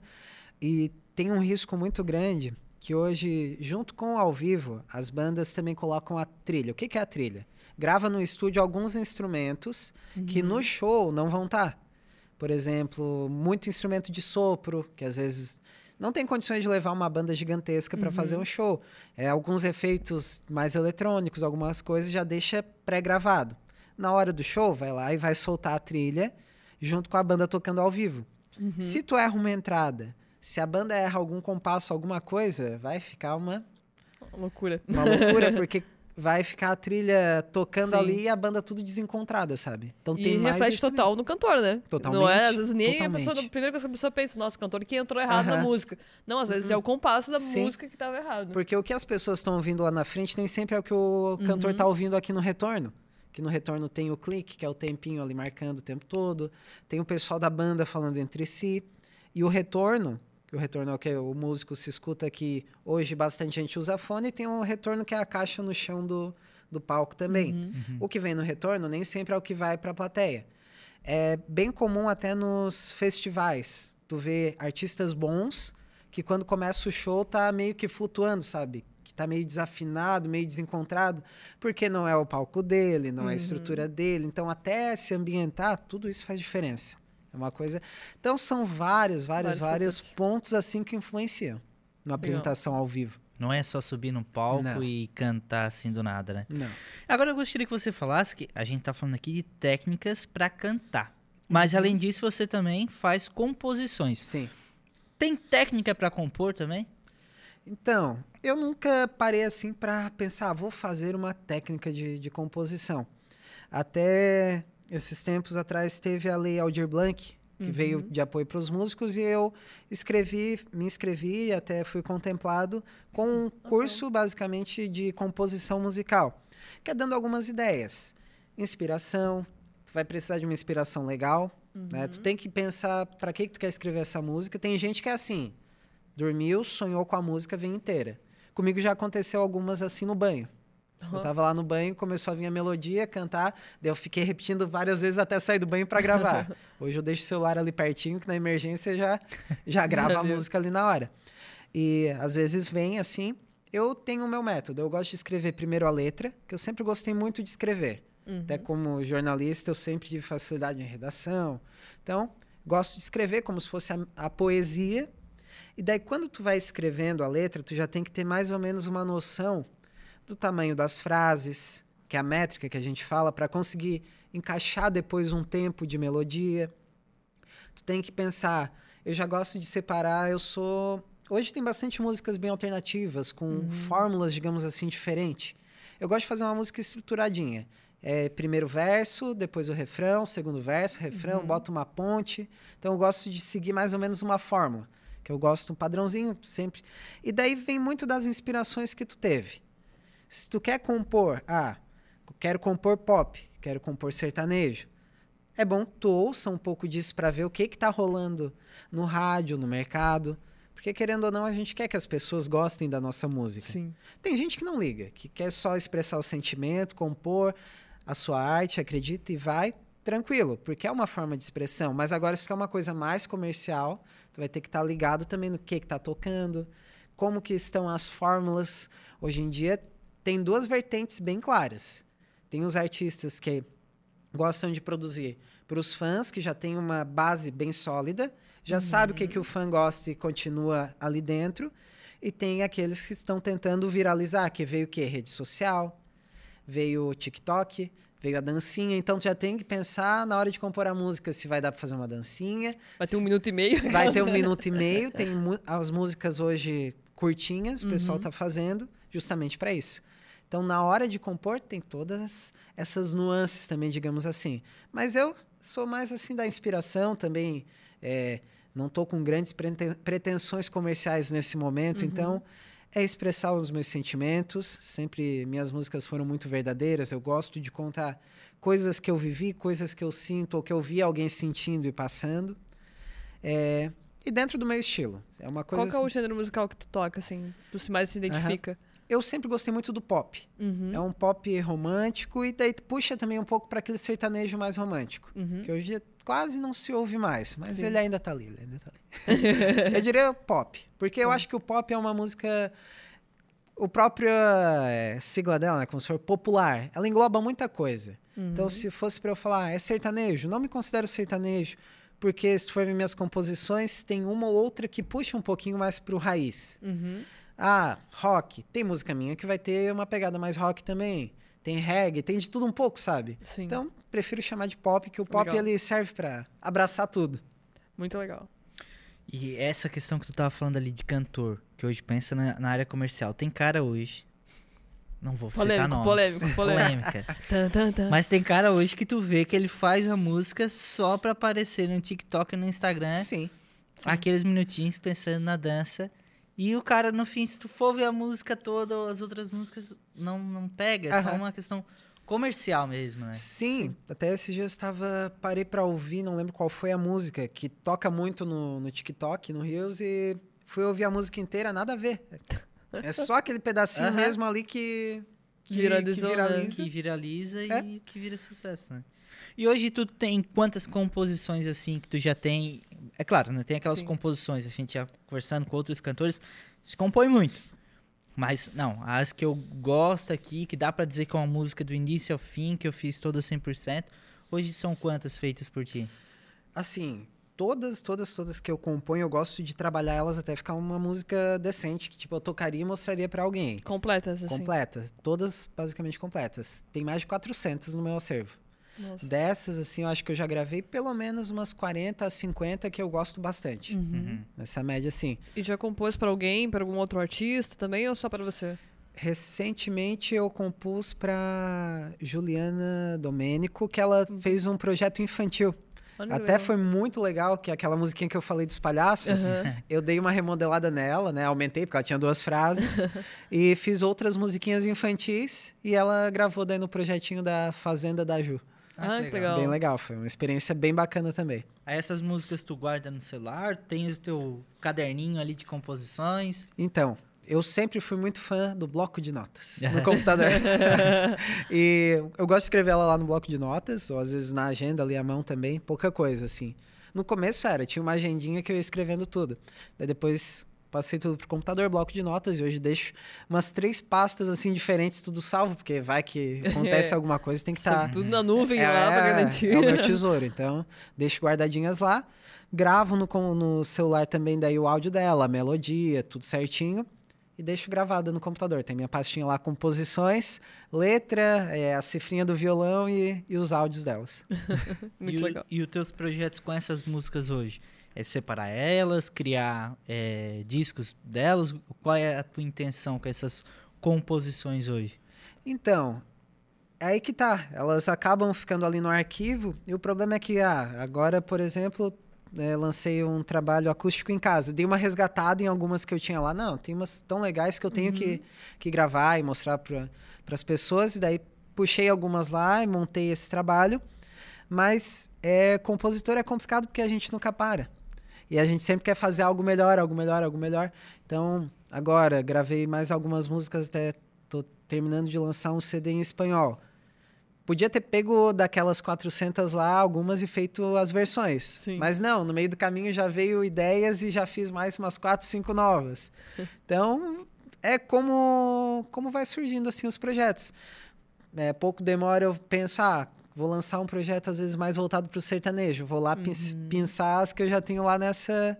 E tem um risco muito grande que hoje, junto com o ao vivo, as bandas também colocam a trilha. O que, que é a trilha? Grava no estúdio alguns instrumentos que Uhum. no show não vão estar. Por exemplo, muito instrumento de sopro, que às vezes não tem condições de levar uma banda gigantesca para Uhum. fazer um show. É, alguns efeitos mais eletrônicos, algumas coisas já deixa pré-gravado. Na hora do show, vai lá e vai soltar a trilha junto com a banda tocando ao vivo. Uhum. Se tu erra uma entrada, se a banda erra algum compasso, alguma coisa, vai ficar uma Loucura. uma loucura, porque vai ficar a trilha tocando Sim. ali e a banda tudo desencontrada, sabe? Então E tem mais reflete total no cantor, né? Não é? Totalmente, Às vezes nem a totalmente. pessoa, a primeira coisa que a pessoa pensa, nossa, o cantor que entrou errado na Aham. música. Não, às vezes é o compasso da Sim. música que tava errado. Porque o que as pessoas estão ouvindo lá na frente nem sempre é o que o cantor Uhum. tá ouvindo aqui no retorno. Que no retorno tem o clique, que é o tempinho ali marcando o tempo todo. Tem o pessoal da banda falando entre si. E o retorno, que o retorno é o que o músico se escuta que hoje bastante gente usa fone, e tem o retorno que é a caixa no chão do, do palco também. Uhum. O que vem no retorno nem sempre é o que vai para a plateia. É bem comum até nos festivais, tu vê artistas bons que quando começa o show tá meio que flutuando, sabe? Que tá meio desafinado, meio desencontrado, porque não é o palco dele, não é Uhum. a estrutura dele. Então até se ambientar, tudo isso faz diferença. É uma coisa. Então são vários, vários, Vários vários pontos assim que influenciam na apresentação ao vivo. Não é só subir no palco Não. e cantar assim do nada, né? Não. Agora eu gostaria que você falasse que a gente tá falando aqui de técnicas pra cantar. Mas Uhum. além disso, você também faz composições. Sim. Tem técnica pra compor também? Então, eu nunca parei assim para pensar, ah, vou fazer uma técnica de, de composição. Até esses tempos atrás teve a Lei Aldir Blanc, que Uhum. veio de apoio para os músicos, e eu escrevi, me inscrevi e até fui contemplado com um curso basicamente de composição musical, que é dando algumas ideias. Inspiração, tu vai precisar de uma inspiração legal, né? Tu tem que pensar para que, que tu quer escrever essa música. Tem gente que é assim, dormiu, sonhou com a música, vem inteira. Comigo já aconteceu algumas assim no banho. Eu tava lá no banho, começou a vir a melodia, cantar, daí eu fiquei repetindo várias vezes até sair do banho para gravar. Hoje eu deixo o celular ali pertinho, que na emergência já, já grava a música ali na hora. E às vezes vem assim. Eu tenho o meu método. Eu gosto de escrever primeiro a letra, que eu sempre gostei muito de escrever. Uhum. Até como jornalista, eu sempre tive facilidade em redação. Então, gosto de escrever como se fosse a, a poesia. E daí, quando tu vai escrevendo a letra, tu já tem que ter mais ou menos uma noção do tamanho das frases, que é a métrica que a gente fala, para conseguir encaixar depois um tempo de melodia. Tu tem que pensar, eu já gosto de separar, eu sou... Hoje tem bastante músicas bem alternativas, com fórmulas, digamos assim, diferentes. Eu gosto de fazer uma música estruturadinha. É, primeiro verso, depois o refrão, segundo verso, refrão, boto uma ponte. Então eu gosto de seguir mais ou menos uma fórmula, que eu gosto um padrãozinho sempre. E daí vem muito das inspirações que tu teve. Se tu quer compor, ah, quero compor pop, quero compor sertanejo. É bom que tu ouça um pouco disso para ver o que que tá rolando no rádio, no mercado. Porque querendo ou não, a gente quer que as pessoas gostem da nossa música. Sim. Tem gente que não liga, que quer só expressar o sentimento, compor a sua arte, acredita e vai tranquilo, porque é uma forma de expressão. Mas agora, se quer uma coisa mais comercial, tu vai ter que estar ligado também no que que tá tocando, como que estão as fórmulas. Hoje em dia tem duas vertentes bem claras. Tem os artistas que gostam de produzir para os fãs, que já tem uma base bem sólida, já sabe o que, que o fã gosta e continua ali dentro. E tem aqueles que estão tentando viralizar, que veio o quê? Rede social, veio o TikTok, veio a dancinha. Então tu já tem que pensar na hora de compor a música se vai dar para fazer uma dancinha, Vai ter um minuto e meio. Vai ter um minuto e meio. Tem as músicas hoje curtinhas, o pessoal tá fazendo justamente para isso. Então, na hora de compor, tem todas essas nuances também, digamos assim. Mas eu sou mais assim da inspiração também. é, não tô com grandes preten- pretensões comerciais nesse momento, então é expressar os meus sentimentos. Sempre minhas músicas foram muito verdadeiras. Eu gosto de contar coisas que eu vivi, coisas que eu sinto ou que eu vi alguém sentindo e passando. É, e dentro do meu estilo. É uma coisa Qual é o assim- gênero musical que tu toca, assim? Tu mais se identifica? Eu sempre gostei muito do pop. Uhum. É um pop romântico e daí puxa também um pouco para aquele sertanejo mais romântico. Uhum. Que hoje quase não se ouve mais, mas Sim. ele ainda tá ali. ainda tá ali. eu diria pop, porque eu acho que o pop é uma música o próprio é, sigla dela, né, como se for popular, ela engloba muita coisa. Uhum. Então, se fosse para eu falar, "Ah, é sertanejo, não me considero sertanejo, porque se for ver minhas composições, tem uma ou outra que puxa um pouquinho mais pro raiz. Uhum. Ah, rock. Tem música minha que vai ter uma pegada mais rock também. Tem reggae, tem de tudo um pouco, sabe? Sim. Então, prefiro chamar de pop, que o pop Legal. ele serve pra abraçar tudo. Muito legal. E essa questão que tu tava falando ali de cantor, que hoje pensa na, na área comercial. Tem cara hoje Não vou Polêmico, citar nomes. polêmico, polêmico. Polêmica. Tan, tan, tan. Mas tem cara hoje que tu vê que ele faz a música só pra aparecer no TikTok e no Instagram. Sim. Sim. Aqueles minutinhos pensando na dança. E o cara, no fim, se tu for ver a música toda, as outras músicas, não, não pega. É só uma questão comercial mesmo, né? Sim, até esses dias eu estava, parei pra ouvir, não lembro qual foi a música, que toca muito no, no TikTok, no Reels, e fui ouvir a música inteira, nada a ver. É só aquele pedacinho mesmo ali que, que, Viralizou, que né? viraliza. Que viraliza É. e que vira sucesso, né? E hoje tu tem quantas composições assim que tu já tem? É claro, né? Tem aquelas Sim. composições, a gente já conversando com outros cantores, se compõe muito. Mas não, as que eu gosto aqui, que dá pra dizer que é uma música do início ao fim, que eu fiz toda 100%, hoje são quantas feitas por ti? Assim, todas, todas, todas que eu componho, eu gosto de trabalhar elas até ficar uma música decente, que tipo, eu tocaria e mostraria pra alguém. Completas, assim. Completa, todas basicamente completas. Tem mais de 400 no meu acervo. Nossa. Dessas, assim, eu acho que eu já gravei pelo menos umas 40 a 50 que eu gosto bastante. Uhum. Nessa média, assim. E já compôs pra alguém, pra algum outro artista também, ou só pra você? Recentemente eu compus pra Juliana Domênico, que ela fez um projeto infantil. Até legal. foi muito legal, que é aquela musiquinha que eu falei dos palhaços. Aham. Eu dei uma remodelada nela, né? Aumentei, porque ela tinha duas frases. e fiz outras musiquinhas infantis. E ela gravou daí no projetinho da Fazenda da Ju. Ah, que legal. Bem legal, foi uma experiência bem bacana também. Aí essas músicas tu guarda no celular, tem o teu caderninho ali de composições. Então, eu sempre fui muito fã do bloco de notas no computador. e eu gosto de escrever ela lá no bloco de notas, ou às vezes na agenda ali à mão também, pouca coisa assim. No começo era, tinha uma agendinha que eu ia escrevendo tudo. Daí depois passei tudo pro computador, bloco de notas, e hoje deixo umas três pastas assim diferentes, tudo salvo, porque vai que acontece É. alguma coisa, tem que estar Tudo na nuvem lá pra garantir. é o meu tesouro. Então, deixo guardadinhas lá. Gravo no, no celular também daí o áudio dela, a melodia, tudo certinho. E deixo gravada no computador. Tem minha pastinha lá, composições, letra, é, a cifrinha do violão e, e os áudios delas. Muito e, o- legal. e os teus projetos com essas músicas hoje? É separar elas, criar é, discos delas? Qual é a tua intenção com essas composições hoje? Então, é aí que tá. Elas acabam ficando ali no arquivo. E o problema é que, ah, agora, por exemplo, né, lancei um trabalho acústico em casa. Dei uma resgatada em algumas que eu tinha lá. Não, tem umas tão legais que eu tenho que, que gravar e mostrar para as pessoas. E daí puxei algumas lá e montei esse trabalho. Mas é, compositor é complicado porque a gente nunca para. E a gente sempre quer fazer algo melhor, algo melhor, algo melhor. Então, agora, gravei mais algumas músicas, até tô terminando de lançar um CD em espanhol. Podia ter pego daquelas 400 lá, algumas, e feito as versões. Sim. Mas não, no meio do caminho já veio ideias e já fiz mais umas 4, 5 novas. Então, é como, como vai surgindo assim os projetos. É, pouco demora, eu penso, ah, vou lançar um projeto às vezes mais voltado para o sertanejo. Vou lá pins- pensar as que eu já tenho lá nessa,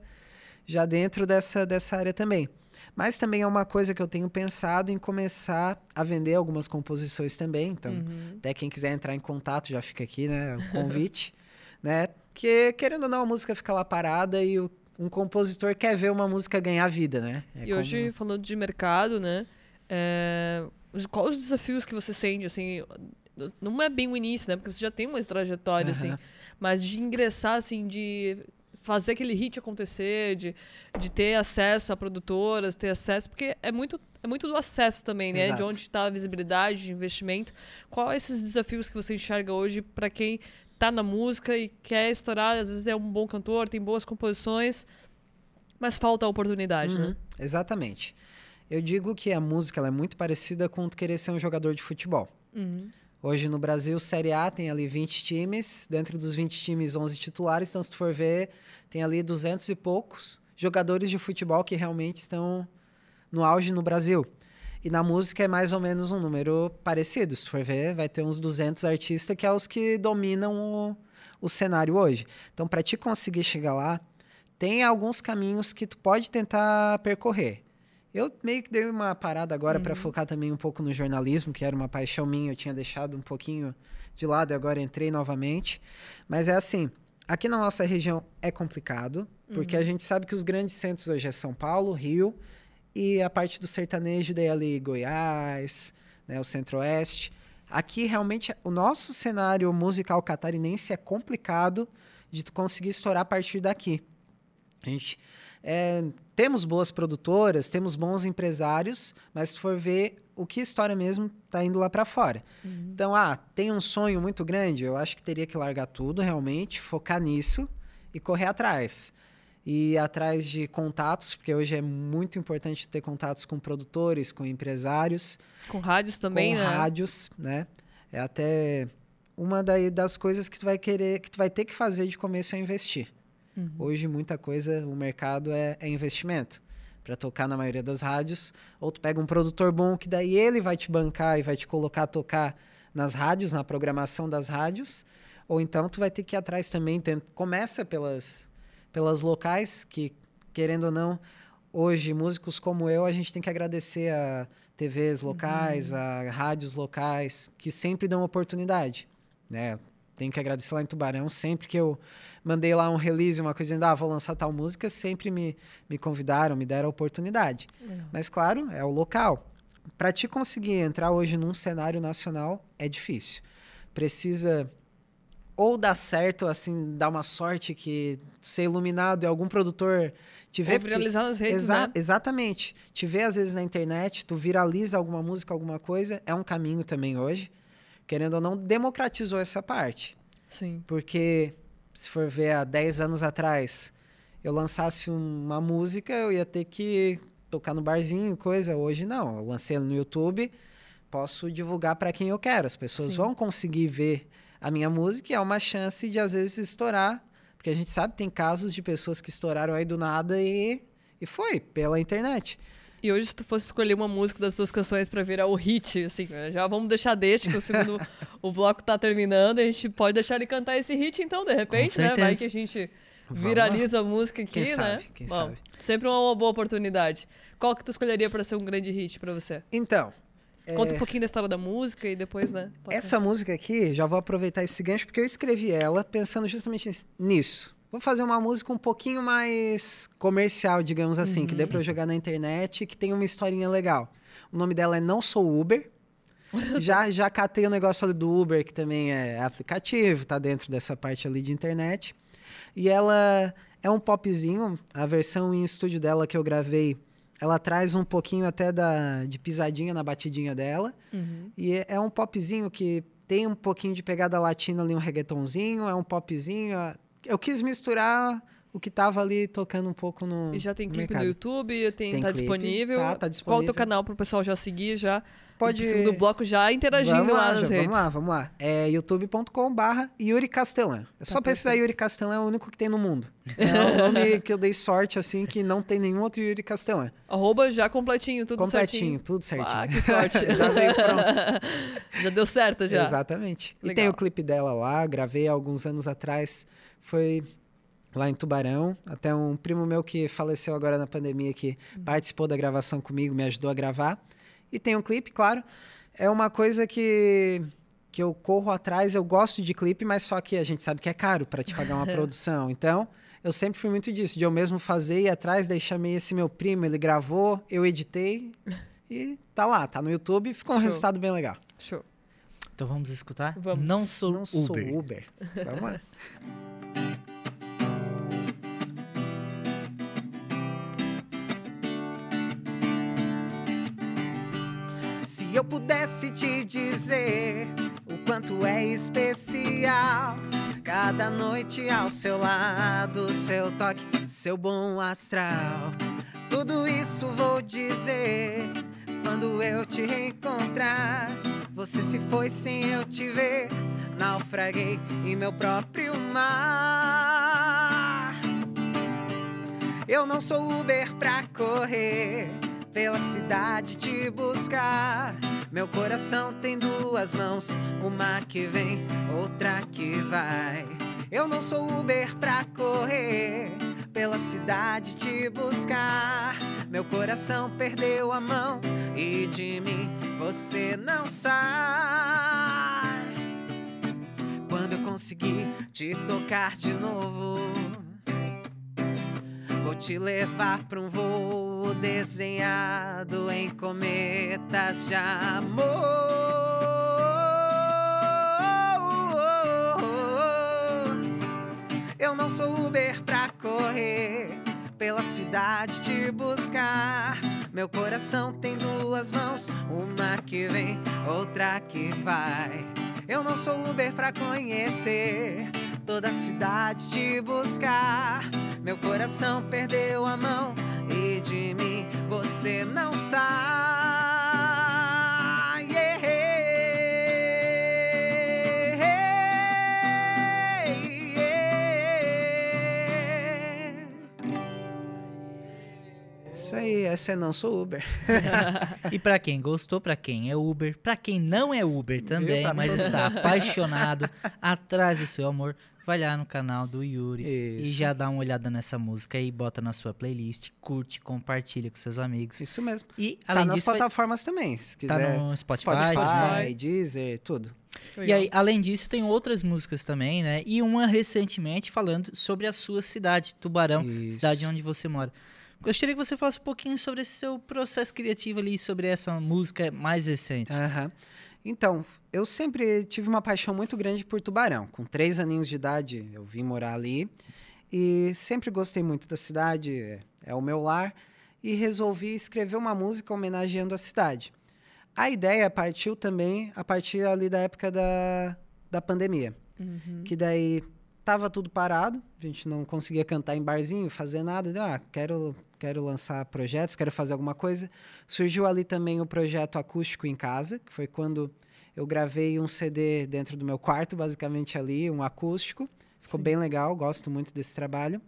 já dentro dessa, dessa área também. Mas também é uma coisa que eu tenho pensado em começar a vender algumas composições também. Então, Uhum. até quem quiser entrar em contato, já fica aqui, né? O convite, né? Porque, querendo ou não, a música fica lá parada e o- um compositor quer ver uma música ganhar vida, né? É e como- hoje, falando de mercado, né? É... Quais os desafios que você sente, assim... Não é bem o início, né? Porque você já tem uma trajetória, assim. Aham. Mas de ingressar, assim, de fazer aquele hit acontecer, de, de ter acesso a produtoras, ter acesso... Porque é muito, é muito do acesso também, né? De Exato. onde está a visibilidade, de investimento. Qual esses desafios que você enxerga hoje para quem tá na música e quer estourar? Às vezes é um bom cantor, tem boas composições, mas falta a oportunidade, Uhum, né? Exatamente. Eu digo que a música ela é muito parecida com querer ser um jogador de futebol. Uhum. Hoje no Brasil, Série A tem ali 20 times, dentro dos 20 times, 11 titulares, então se tu for ver, tem ali 200 e poucos jogadores de futebol que realmente estão no auge no Brasil. E na música é mais ou menos um número parecido, se for ver, vai ter uns 200 artistas que é os que dominam o, o cenário hoje. Então, para te conseguir chegar lá, tem alguns caminhos que tu pode tentar percorrer. Eu meio que dei uma parada agora para focar também um pouco no jornalismo, que era uma paixão minha, eu tinha deixado um pouquinho de lado e agora entrei novamente. Mas é assim, aqui na nossa região é complicado, porque a gente sabe que os grandes centros hoje é São Paulo, Rio e a parte do sertanejo daí ali Goiás, né, o Centro-Oeste. Aqui realmente o nosso cenário musical catarinense é complicado de tu conseguir estourar a partir daqui. A gente é, temos boas produtoras, temos bons empresários, mas se for ver o que história mesmo está indo lá para fora. Uhum. Então, ah, tem um sonho muito grande, eu acho que teria que largar tudo realmente, focar nisso e correr atrás. E ir atrás de contatos, porque hoje é muito importante ter contatos com produtores, com empresários. Com rádios também, com né? rádios, né? É até uma das coisas que tu vai querer, que tu vai ter que fazer de começo é investir. Uhum. Hoje, muita coisa, o mercado é, é investimento para tocar na maioria das rádios, ou tu pega um produtor bom que daí ele vai te bancar e vai te colocar a tocar nas rádios, na programação das rádios, ou então tu vai ter que ir atrás também, tem, começa pelas, pelas locais, que querendo ou não, hoje músicos como eu, a gente tem que agradecer a TVs locais, uhum. a rádios locais, que sempre dão oportunidade, né? Tenho que agradecer lá em Tubarão, sempre que eu mandei lá um release, uma coisa, ah, vou lançar tal música, sempre me, me convidaram, me deram a oportunidade. Uhum. Mas, claro, é o local. Para te conseguir entrar hoje num cenário nacional, é difícil. Precisa ou dar certo, assim, dar uma sorte que ser iluminado e algum produtor te vê. Ou viralizar nas redes, Exa né? Exatamente. Te vê, às vezes, na internet, tu viraliza alguma música, alguma coisa, é um caminho também hoje. Querendo ou não, democratizou essa parte. Sim. Porque se for ver há 10 anos atrás, eu lançasse uma música, eu ia ter que tocar no barzinho, coisa. Hoje não, eu lancei no YouTube, posso divulgar para quem eu quero. As pessoas Sim. vão conseguir ver a minha música e é uma chance de às vezes estourar, porque a gente sabe tem casos de pessoas que estouraram aí do nada e e foi pela internet. E hoje, se tu fosse escolher uma música das suas canções para virar o hit, assim, já vamos deixar deixa, que o segundo o bloco tá terminando, a gente pode deixar ele cantar esse hit, então, de repente, né? Vai que a gente viraliza a música aqui, quem né? Sabe, quem Bom, sabe. Sempre uma, boa oportunidade. Qual que tu escolheria para ser um grande hit para você? Então. Conta é... um pouquinho da história da música e depois, né? Essa música aqui, já vou aproveitar esse gancho, porque eu escrevi ela pensando justamente nisso. Vou fazer uma música um pouquinho mais comercial, digamos assim, uhum. que dê pra eu jogar na internet e que tenha uma historinha legal. O nome dela é Não Sou Uber. já, já catei o negócio ali do Uber, que também é aplicativo, tá dentro dessa parte ali de internet. E ela é um popzinho, a versão em estúdio dela que eu gravei, ela traz um pouquinho até da, de pisadinha na batidinha dela. Uhum. E é, é um popzinho que tem um pouquinho de pegada latina ali, um reggaetonzinho, é um popzinho, eu quis misturar o que tava ali tocando um pouco no. E já tem clipe no, no YouTube, tem, tem tá clipe, disponível. Tá, tá disponível. Qual o teu canal pro pessoal já seguir já? Pode. No segundo bloco já interagindo vamos lá, lá nas já, redes. Vamos lá, vamos lá. É youtube.com/barra Yuri Castelã. É só tá pesquisar Yuri Castelã, é o único que tem no mundo. É um nome que eu dei sorte, assim, que não tem nenhum outro Yuri Castelã. Arroba já completinho, tudo completinho, certinho. tudo certinho. Ah, que sorte. já veio pronto. já deu certo, já. Exatamente. Legal. E tem o clipe dela lá, gravei há alguns anos atrás. Foi lá em Tubarão. Até um primo meu que faleceu agora na pandemia que uhum. participou da gravação comigo, me ajudou a gravar. E tem um clipe, claro. É uma coisa que que eu corro atrás, eu gosto de clipe, mas só que a gente sabe que é caro para te pagar uma produção. Então, eu sempre fui muito disso, de eu mesmo fazer e atrás, daí chamei esse meu primo, ele gravou, eu editei e tá lá, tá no YouTube, ficou um Show. resultado bem legal. Show. Então vamos escutar? Vamos. Não sou Não Uber. Sou Uber. Vamos lá. eu pudesse te dizer o quanto é especial cada noite ao seu lado, seu toque, seu bom astral. Tudo isso vou dizer quando eu te reencontrar. Você se foi sem eu te ver, naufraguei em meu próprio mar. Eu não sou Uber pra correr pela cidade te buscar. Meu coração tem duas mãos, uma que vem, outra que vai. Eu não sou Uber pra correr pela cidade te buscar. Meu coração perdeu a mão e de mim você não sai. Quando eu conseguir te tocar de novo, vou te levar pra um voo desenhado em cometas de amor. Eu não sou Uber pra correr pela cidade te buscar. Meu coração tem duas mãos, uma que vem, outra que vai. Eu não sou Uber pra conhecer toda a cidade te buscar. Meu coração perdeu a mão e de mim você não sai. Isso aí, essa é não sou Uber. e para quem gostou, para quem é Uber, para quem não é Uber também, Tá mas está apaixonado, atrás do seu amor, vai lá no canal do Yuri e Isso. já dá uma olhada nessa música aí, bota na sua playlist, curte, compartilha com seus amigos. Isso mesmo. E Tá além nas disso, vai- plataformas também, se tá quiser. no Spotify, Spotify. Deezer, tudo. E aí, além disso, tem outras músicas também, né? E uma recentemente falando sobre a sua cidade, Tubarão, Isso. cidade onde você mora. Gostaria que você falasse um pouquinho sobre esse seu processo criativo ali, sobre essa música mais recente. Aham. Então, eu sempre tive uma paixão muito grande por Tubarão. Com três aninhos de idade, eu vim morar ali. E sempre gostei muito da cidade, é, é o meu lar. E resolvi escrever uma música homenageando a cidade. A ideia partiu também a partir ali da época da, da pandemia. Uhum. Que daí tava tudo parado, a gente não conseguia cantar em barzinho, fazer nada. Deu, ah, quero, quero lançar projetos, quero fazer alguma coisa. Surgiu ali também o projeto Acústico em Casa, que foi quando eu gravei um CD dentro do meu quarto, basicamente ali, um acústico. Ficou Sim. bem legal, gosto muito desse trabalho.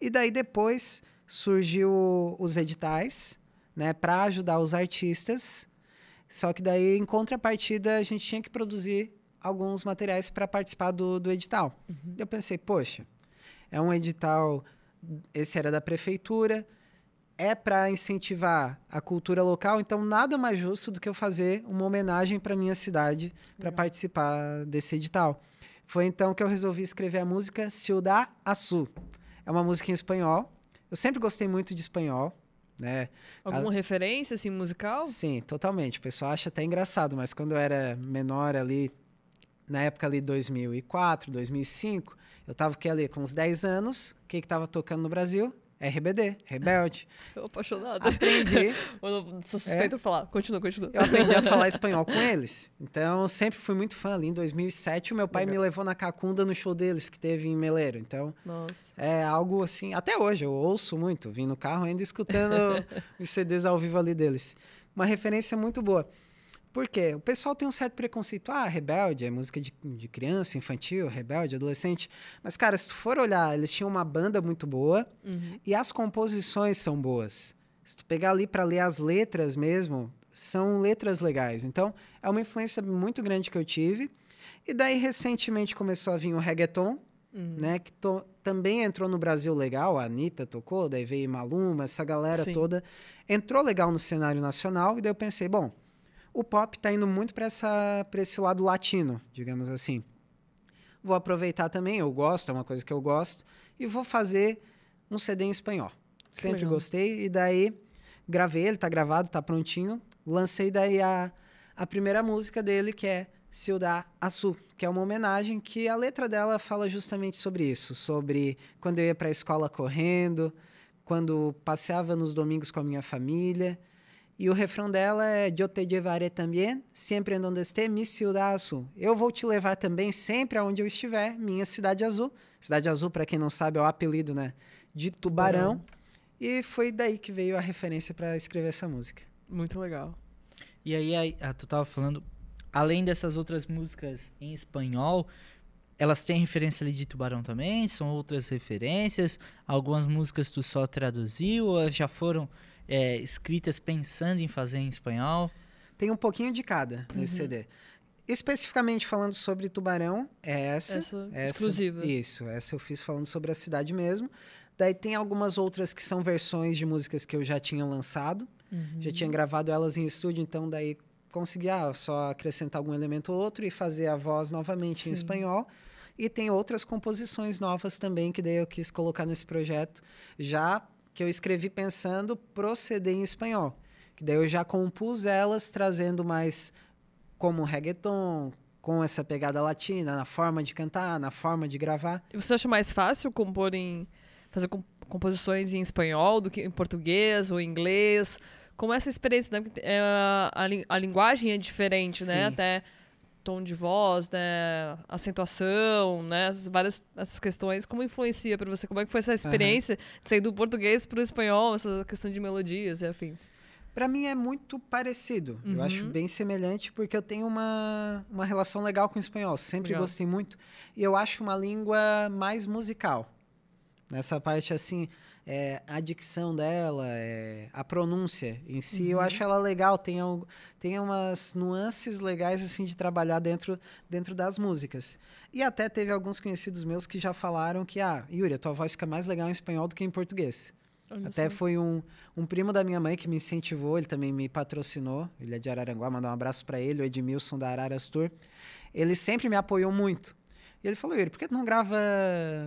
E daí depois surgiu os editais, né, para ajudar os artistas. Só que daí, em contrapartida, a gente tinha que produzir alguns materiais para participar do, do edital. Eu pensei, poxa, é um edital, esse era da prefeitura, é para incentivar a cultura local, então nada mais justo do que eu fazer uma homenagem para minha cidade para participar desse edital. Foi então que eu resolvi escrever a música Ciudad Azul. É uma música em espanhol. Eu sempre gostei muito de espanhol, né? Alguma referência, assim, musical? Sim, totalmente. O pessoal acha até engraçado, mas quando eu era menor ali, na época ali 2004, 2005, eu tava que ali com uns 10 anos, o que que tava tocando no Brasil? RBD, Rebelde. Eu apaixonada. Aprendi, Eu sou suspeito de falar. Continua, continua. eu aprendi a falar espanhol com eles. Então, sempre fui muito fã ali. Em 2007, o meu pai Legal. me levou na Cacunda no show deles, que teve em Meleiro. Então, Nossa. é algo assim, até hoje eu ouço muito, vim no carro ainda escutando os CDs ao vivo ali deles. Uma referência muito boa. Por quê? O pessoal tem um certo preconceito. Ah, rebelde, é música de, de criança, infantil, rebelde, adolescente. Mas, cara, se tu for olhar, eles tinham uma banda muito boa Uhum. e as composições são boas. Se tu pegar ali para ler as letras mesmo, são letras legais. Então, é uma influência muito grande que eu tive. E daí, recentemente, começou a vir o reggaeton, Uhum. né? Que to- também entrou no Brasil legal. A Anitta tocou, daí veio Maluma, essa galera Sim. toda. Entrou legal no cenário nacional. E daí eu pensei, bom, o pop tá indo muito para esse lado latino, digamos assim. Vou aproveitar também, eu gosto, é uma coisa que eu gosto. E vou fazer um CD em espanhol. Que Sempre legal. gostei. E daí gravei ele, tá gravado, tá prontinho. Lancei daí a, a primeira música dele, que é Ciudad Azul, que é uma homenagem que a letra dela fala justamente sobre isso, sobre quando eu ia para a escola correndo, quando passeava nos domingos com a minha família. E o refrão dela é Eu te llevaré também, sempre em donde esté, mi ciudad azul. Eu vou te levar também sempre aonde eu estiver, minha cidade azul. Cidade azul, para quem não sabe, é o apelido, né, de Tubarão. E foi daí que veio a referência para escrever essa música. Muito legal. E aí, aí, a, tu tava falando, além dessas outras músicas em espanhol, elas têm referência ali de Tubarão também? São outras referências? Algumas músicas tu só traduziu ou elas já foram é, escritas pensando em fazer em espanhol? Tem um pouquinho de cada nesse Uhum. CD. Especificamente falando sobre Tubarão, é essa. Essa, essa exclusiva. Isso, essa eu fiz falando sobre a cidade mesmo. Daí tem algumas outras que são versões de músicas que eu já tinha lançado. Uhum. Já tinha gravado elas em estúdio, então daí consegui ah, só acrescentar algum elemento ou outro e fazer a voz novamente Sim. em espanhol. E tem outras composições novas também que daí eu quis colocar nesse projeto, já que eu escrevi pensando proceder em espanhol. Que daí eu já compus elas trazendo mais como reggaeton, com essa pegada latina, na forma de cantar, na forma de gravar. E você acha mais fácil compor em. fazer com- composições em espanhol do que em português ou em inglês? Como essa experiência, né? É, a, lin- a linguagem é diferente, né? Sim. Até tom de voz, né? Acentuação, né? Essas várias essas questões. Como influencia para você? Como é que foi essa experiência de sair do português para o espanhol, essa questão de melodias e afins? Pra mim é muito parecido. Eu Uhum. acho bem semelhante porque eu tenho uma, uma relação legal com o espanhol. Sempre Legal. gostei muito. E eu acho uma língua mais musical. Nessa parte, assim, é, a dicção dela, é, a pronúncia em si, eu Uhum. acho ela legal. Tem, algo- tem umas nuances legais, assim, de trabalhar dentro, dentro das músicas. E até teve alguns conhecidos meus que já falaram que, ah, Yuri, a tua voz fica mais legal em espanhol do que em português. Até foi um, um primo da minha mãe que me incentivou, ele também me patrocinou. Ele é de Araranguá, mandar um abraço para ele, o Edmilson da Araras Tour. Ele sempre me apoiou muito. E ele falou: Yuri, por que tu não grava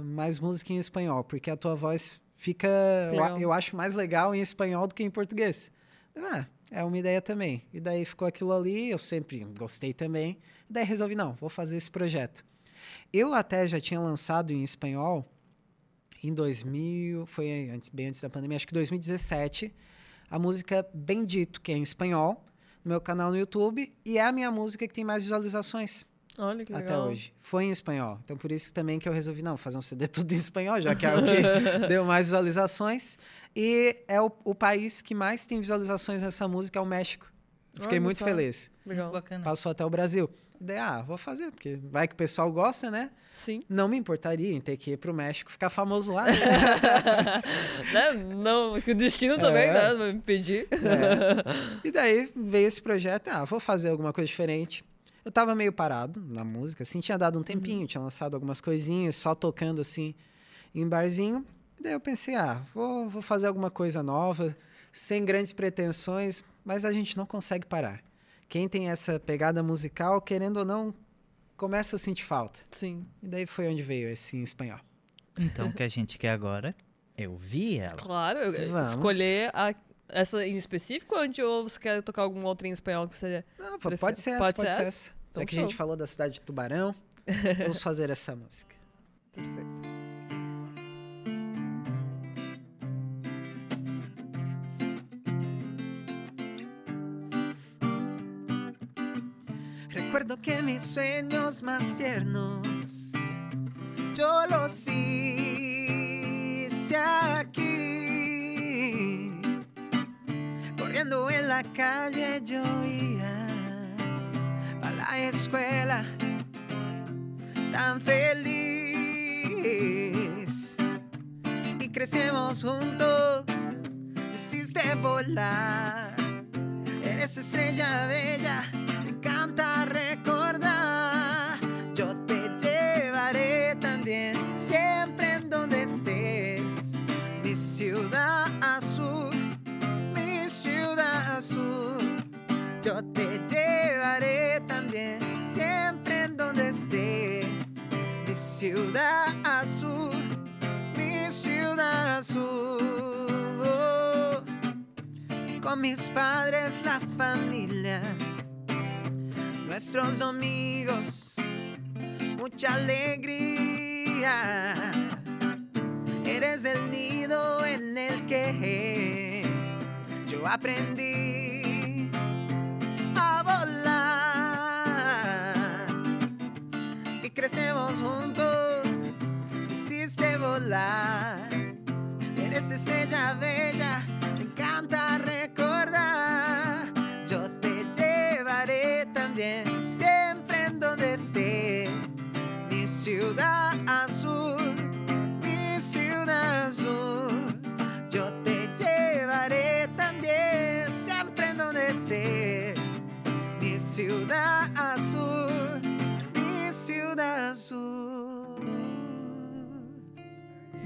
mais música em espanhol? Porque a tua voz fica, eu, eu acho, mais legal em espanhol do que em português. Ah, é uma ideia também. E daí ficou aquilo ali, eu sempre gostei também. E daí resolvi: não, vou fazer esse projeto. Eu até já tinha lançado em espanhol em 2000, foi antes, bem antes da pandemia, acho que 2017, a música Bendito, que é em espanhol, no meu canal no YouTube, e é a minha música que tem mais visualizações Olha que até legal. hoje. Foi em espanhol. Então por isso também que eu resolvi não fazer um CD tudo em espanhol, já que é o que deu mais visualizações. E é o, o país que mais tem visualizações nessa música é o México. Fiquei Olha muito só. feliz. Legal. Bacana. Passou até o Brasil. Daí, ah, vou fazer, porque vai que o pessoal gosta, né? Sim. Não me importaria em ter que ir pro México ficar famoso lá. né? né? Não, que o destino também, É. né? Vai me pedir. É. E daí veio esse projeto, ah, vou fazer alguma coisa diferente. Eu tava meio parado na música, assim, tinha dado um tempinho, tinha lançado algumas coisinhas, só tocando assim em barzinho. E daí eu pensei, ah, vou, vou fazer alguma coisa nova, sem grandes pretensões, mas a gente não consegue parar. Quem tem essa pegada musical, querendo ou não, começa a sentir falta. Sim. E daí foi onde veio esse em espanhol. Então, o que a gente quer agora é ouvir ela. Claro, eu- Vamos. escolher a- essa em específico ou você quer tocar alguma outra em espanhol que seja. Não, pode ser essa, pode pode, ser ser essa? essa. Então Já que a show. gente falou da cidade de Tubarão, vamos fazer essa música. Perfeito. Recuerdo que mis sueños más tiernos yo los hice En la calle yo iba a la escuela tan feliz. Y crecemos juntos, me hiciste volar. Eres estrella bella, ciudad azul, mi ciudad azul. Oh con mis padres, la familia, nuestros domingos, mucha alegría. Eres el nido en el que yo aprendí a volar y crecemos juntos, volar. Eres estrella bella, me encanta recordar.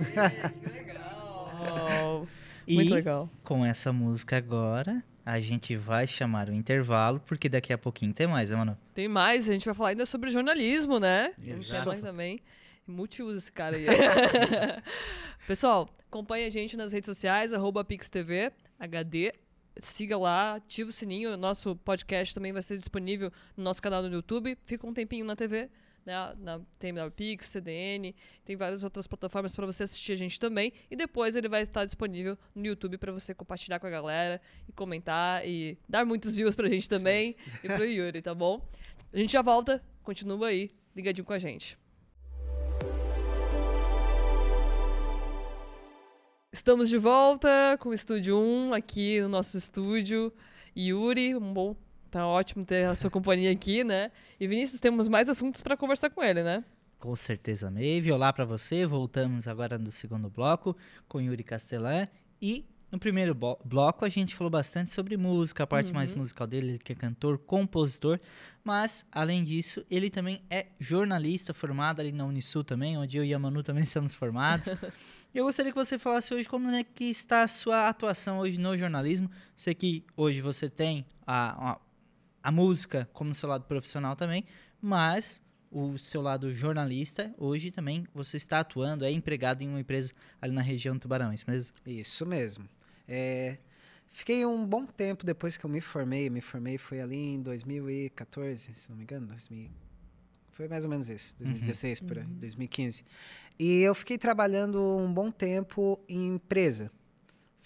Que legal. E Muito legal. com essa música agora, a gente vai chamar o intervalo, porque daqui a pouquinho tem mais, né, mano? Tem mais, a gente vai falar ainda sobre jornalismo, né? Exato. falar também. Multiuso esse cara aí. Pessoal, acompanhe a gente nas redes sociais, arroba PixTV, HD. Siga lá, ativa o sininho. Nosso podcast também vai ser disponível no nosso canal no YouTube. Fica um tempinho na TV. Né, na, tem na Pix, CDN, tem várias outras plataformas para você assistir a gente também. E depois ele vai estar disponível no YouTube para você compartilhar com a galera e comentar e dar muitos views pra gente também Sim. e pro Yuri, tá bom? A gente já volta, continua aí, ligadinho com a gente. Estamos de volta com o Estúdio 1 aqui no nosso estúdio. Yuri, um bom. Tá ótimo ter a sua companhia aqui, né? E Vinícius, temos mais assuntos para conversar com ele, né? Com certeza, Maeve. Olá para você. Voltamos agora no segundo bloco com Yuri Castellan. E no primeiro bloco a gente falou bastante sobre música, a parte uhum. mais musical dele, ele que é cantor, compositor, mas além disso, ele também é jornalista formado ali na Unisul também, onde eu e a Manu também somos formados. Eu gostaria que você falasse hoje como é que está a sua atuação hoje no jornalismo. Sei que hoje você tem a, a, a música como seu lado profissional também, mas o seu lado jornalista, hoje também você está atuando, é empregado em uma empresa ali na região do Tubarão, é isso mesmo? Isso mesmo. É, fiquei um bom tempo depois que eu me formei, me formei foi ali em 2014, se não me engano, 2000, foi mais ou menos isso, 2016 uhum. por aí, 2015. Uhum. E eu fiquei trabalhando um bom tempo em empresa,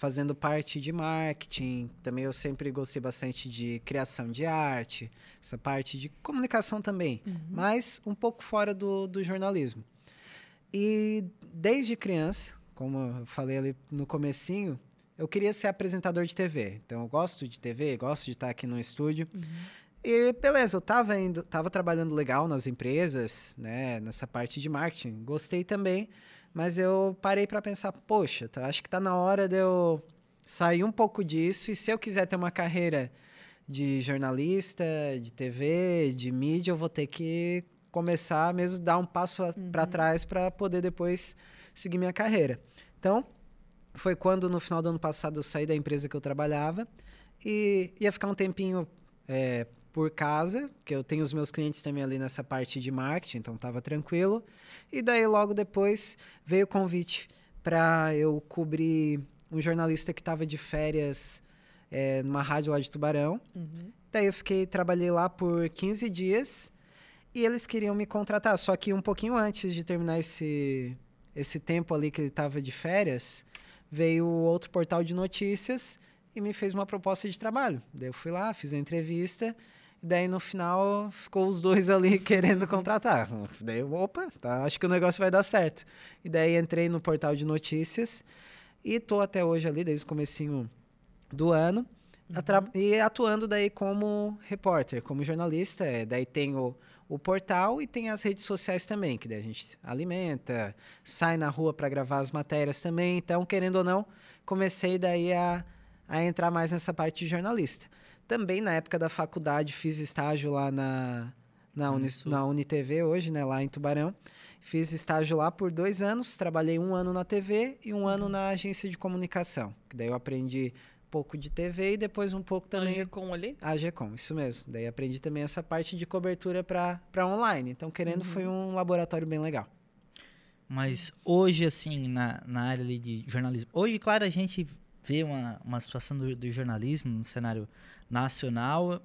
fazendo parte de marketing. Também eu sempre gostei bastante de criação de arte, essa parte de comunicação também, uhum. mas um pouco fora do, do jornalismo. E desde criança, como eu falei ali no comecinho, eu queria ser apresentador de TV. Então eu gosto de TV, gosto de estar aqui no estúdio. Uhum. E beleza, eu tava indo, tava trabalhando legal nas empresas, né, nessa parte de marketing. Gostei também, mas eu parei para pensar, poxa, tá, acho que tá na hora de eu sair um pouco disso e se eu quiser ter uma carreira de jornalista, de TV, de mídia, eu vou ter que começar mesmo dar um passo uhum. para trás para poder depois seguir minha carreira. Então, foi quando no final do ano passado eu saí da empresa que eu trabalhava e ia ficar um tempinho é, por casa, que eu tenho os meus clientes também ali nessa parte de marketing, então estava tranquilo. E daí logo depois veio o convite para eu cobrir um jornalista que estava de férias é, numa rádio lá de Tubarão. Uhum. Daí eu fiquei, trabalhei lá por 15 dias e eles queriam me contratar. Só que um pouquinho antes de terminar esse, esse tempo ali que ele estava de férias, veio outro portal de notícias e me fez uma proposta de trabalho. Daí eu fui lá, fiz a entrevista e daí no final ficou os dois ali querendo contratar. Daí opa, tá, acho que o negócio vai dar certo. E daí entrei no portal de notícias e tô até hoje ali, desde o comecinho do ano. Uhum. E atuando daí como repórter, como jornalista. É, daí tem o, o portal e tem as redes sociais também, que daí a gente alimenta, sai na rua para gravar as matérias também. Então, querendo ou não, comecei daí a, a entrar mais nessa parte de jornalista. Também na época da faculdade fiz estágio lá na, na, Uni, na UniTV hoje, né, lá em Tubarão. Fiz estágio lá por dois anos, trabalhei um ano na TV e um uhum. ano na agência de comunicação. Daí eu aprendi um pouco de TV e depois um pouco também... A GCOM ali? A GCOM, isso mesmo. Daí aprendi também essa parte de cobertura para online. Então, querendo, uhum. foi um laboratório bem legal. Mas hoje, assim, na, na área ali de jornalismo... Hoje, claro, a gente vê uma, uma situação do, do jornalismo no cenário nacional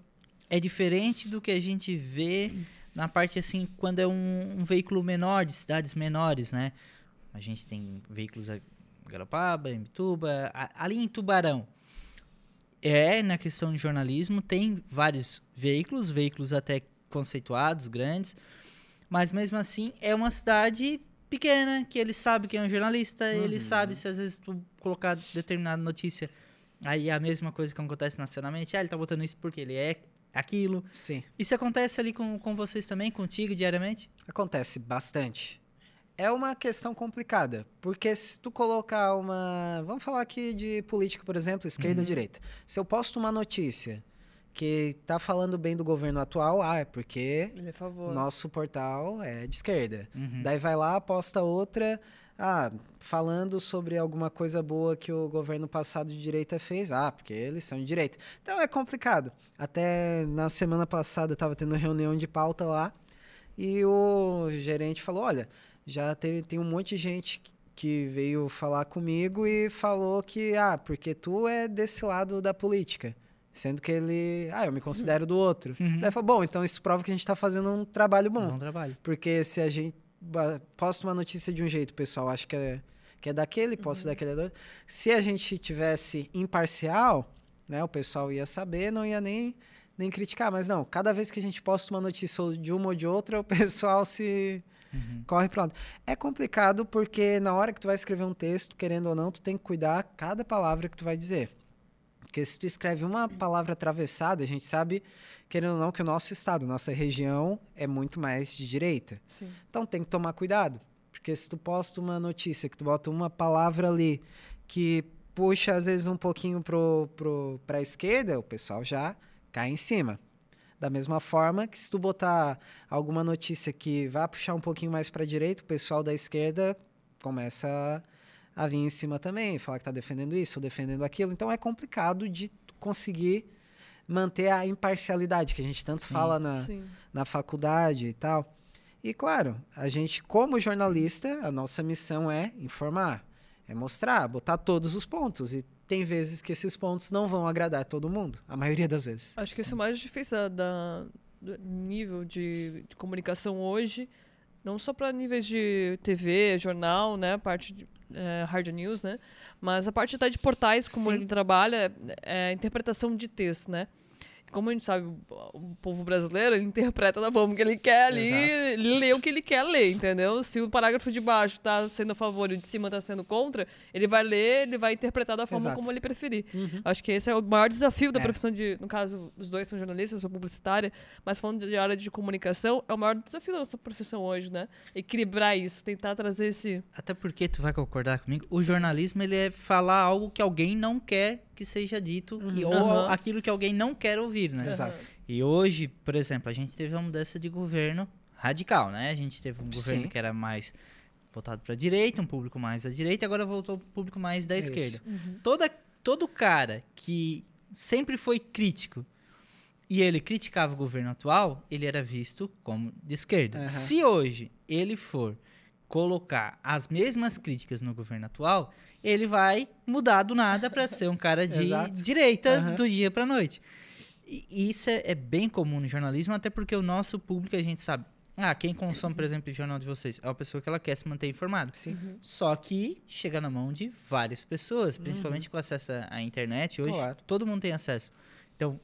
é diferente do que a gente vê na parte assim quando é um, um veículo menor de cidades menores, né? A gente tem veículos em Garopaba, em Bituba, ali em Tubarão. É na questão de jornalismo tem vários veículos, veículos até conceituados, grandes, mas mesmo assim é uma cidade pequena que ele sabe quem é um jornalista, uhum. ele sabe se às vezes tu colocar determinada notícia Aí é a mesma coisa que acontece nacionalmente. Ah, ele tá botando isso porque ele é aquilo. Sim. Isso acontece ali com, com vocês também, contigo, diariamente? Acontece bastante. É uma questão complicada, porque se tu colocar uma. Vamos falar aqui de política, por exemplo, esquerda uhum. direita. Se eu posto uma notícia que tá falando bem do governo atual, ah, é porque é nosso portal é de esquerda. Uhum. Daí vai lá, posta outra ah, falando sobre alguma coisa boa que o governo passado de direita fez. Ah, porque eles são de direita. Então é complicado. Até na semana passada estava tendo reunião de pauta lá e o gerente falou: olha, já teve, tem um monte de gente que veio falar comigo e falou que, ah, porque tu é desse lado da política. Sendo que ele, ah, eu me considero do outro. Uhum. Daí falou, bom, então isso prova que a gente está fazendo um trabalho bom. Bom trabalho. Porque se a gente posta uma notícia de um jeito, o pessoal acha que é, que é daquele, posta daquele. é do- Se a gente tivesse imparcial, né, o pessoal ia saber, não ia nem, nem criticar. Mas não, cada vez que a gente posta uma notícia de uma ou de outra, o pessoal se Uhum. corre para lado. É complicado porque na hora que tu vai escrever um texto, querendo ou não, tu tem que cuidar cada palavra que tu vai dizer. Porque se tu escreve uma palavra atravessada, a gente sabe, querendo ou não, que o nosso estado, nossa região é muito mais de direita. Sim. Então tem que tomar cuidado. Porque se tu posta uma notícia, que tu bota uma palavra ali que puxa às vezes um pouquinho pro, pro, pra esquerda, o pessoal já cai em cima. Da mesma forma que se tu botar alguma notícia que vá puxar um pouquinho mais para direita, o pessoal da esquerda começa a, a vir em cima também, falar que tá defendendo isso ou defendendo aquilo. Então é complicado de conseguir manter a imparcialidade que a gente tanto Sim. fala na, Sim. na faculdade e tal. E claro, a gente, como jornalista, a nossa missão é informar, é mostrar, botar todos os pontos. E tem vezes que esses pontos não vão agradar todo mundo, a maioria das vezes. Acho que isso é o mais difícil da, da- do nível de, de comunicação hoje, não só para níveis de TV, jornal, né, parte de é, hard news, né, mas a parte até de portais, como Sim. ele trabalha, é a interpretação de texto, né. Como a gente sabe, o povo brasileiro interpreta da forma que ele quer ali, Exato. lê o que ele quer ler, entendeu? Se o parágrafo de baixo tá sendo a favor e o de cima tá sendo contra, ele vai ler, ele vai interpretar da forma Exato. como ele preferir. Uhum. Acho que esse é o maior desafio da É. profissão de. No caso, os dois são jornalistas, eu sou publicitária, mas falando de área de comunicação, é o maior desafio da nossa profissão hoje, né? Equilibrar isso, tentar trazer esse. Até porque tu vai concordar comigo, o jornalismo ele é falar algo que alguém não quer que seja dito e, ou Aham. aquilo que alguém não quer ouvir, né? Exato. E hoje, por exemplo, a gente teve uma mudança de governo radical, né? A gente teve um governo Sim. que era mais voltado para a direita, um público mais da direita, agora voltou para o público mais da Isso. esquerda. Uhum. Toda, todo cara que sempre foi crítico e ele criticava o governo atual, ele era visto como de esquerda. Aham. Se hoje ele for colocar as mesmas críticas no governo atual, ele vai mudar do nada para ser um cara de direita Aham. do dia para noite. E isso é, é bem comum no jornalismo, até porque o nosso público, a gente sabe. Ah, quem consome, por exemplo, o jornal de vocês é uma pessoa que ela quer se manter informada. Sim. Só que chega na mão de várias pessoas, principalmente com acesso à- à internet. Hoje Claro. todo mundo tem acesso. Então,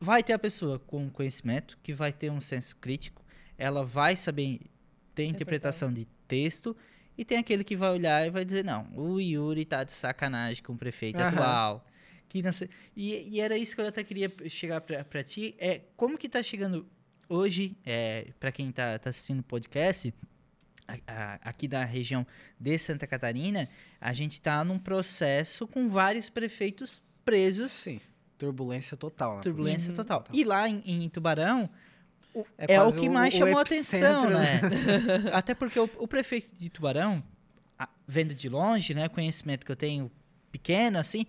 vai ter a pessoa com conhecimento, que vai ter um senso crítico, ela vai saber ter interpretação de texto, e tem aquele que vai olhar e vai dizer: não, o Yuri tá de sacanagem com o prefeito Aham. atual. Que não sei- E, e era isso que eu até queria chegar pra ti. É, como que tá chegando hoje, é, para quem tá, tá assistindo o podcast, a- a- aqui da região de Santa Catarina, a gente tá num processo com vários prefeitos presos, Sim. Turbulência total. na turbulência Uhum. total. E lá em, em Tubarão, política. é, o que mais chamou a atenção, epicentro, né? Até porque o, o prefeito de Tubarão, a- vendo de longe, né, conhecimento que eu tenho pequeno, assim,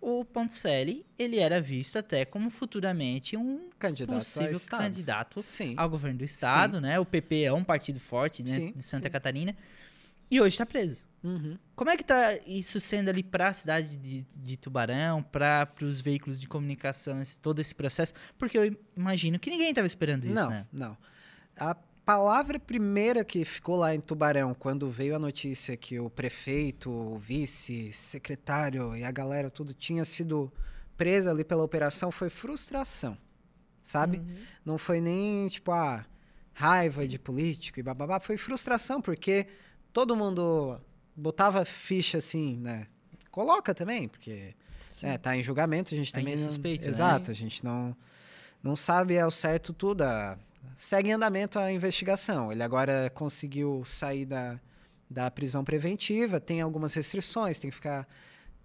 o Ponticelli, ele era visto até como futuramente um Candidato possível candidato Sim. ao governo do estado, né? O PP é um partido forte, né, Sim, de Santa sim. Catarina. E hoje está preso. Uhum. Como é que tá isso sendo ali para a cidade de, de Tubarão, para os veículos de comunicação, esse- todo esse processo? Porque eu imagino que ninguém estava esperando isso, não, né? não. A palavra primeira que ficou lá em Tubarão, quando veio a notícia que o prefeito, o vice, secretário e a galera tudo tinha sido presa ali pela operação, foi frustração, sabe? Uhum. Não foi nem, tipo, a raiva de político e bababá, foi frustração, porque todo mundo botava ficha assim, né? Coloca também, porque Sim. é, tá em julgamento, a gente Ainda também não... suspeito, né? Exato, a gente não não sabe ao certo tudo. a- Segue em andamento a investigação. Ele agora conseguiu sair da, da prisão preventiva, tem algumas restrições, tem que ficar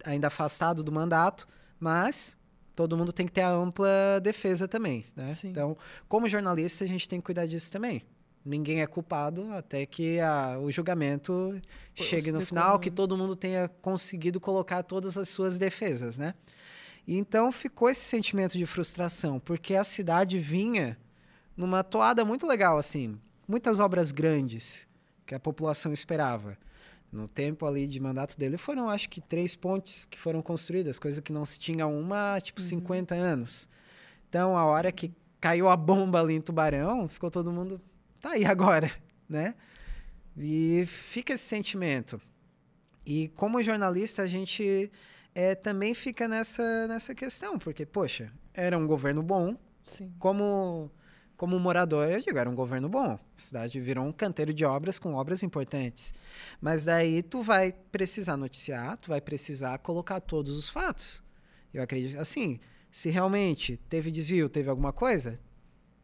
ainda afastado do mandato, mas todo mundo tem que ter a ampla defesa também, né? Sim. Então, como jornalista, a gente tem que cuidar disso também. Ninguém é culpado até que a- o julgamento Pô, chegue no final, que todo mundo tenha conseguido colocar todas as suas defesas, né? E então ficou esse sentimento de frustração, porque a cidade vinha numa toada muito legal, assim. Muitas obras grandes que a população esperava. No tempo ali de mandato dele foram, acho que, três pontes que foram construídas, coisa que não se tinha uma há, tipo, Uhum. 50 anos. Então, a hora que caiu a bomba ali em Tubarão, ficou todo mundo, tá aí agora, né? E fica esse sentimento. E como jornalista, a gente eh, também fica nessa, nessa questão, porque, poxa, era um governo bom, Sim. como como morador, eu digo, era um governo bom. A cidade virou um canteiro de obras com obras importantes. Mas daí tu vai precisar noticiar, tu vai precisar colocar todos os fatos. Eu acredito, assim, se realmente teve desvio, teve alguma coisa,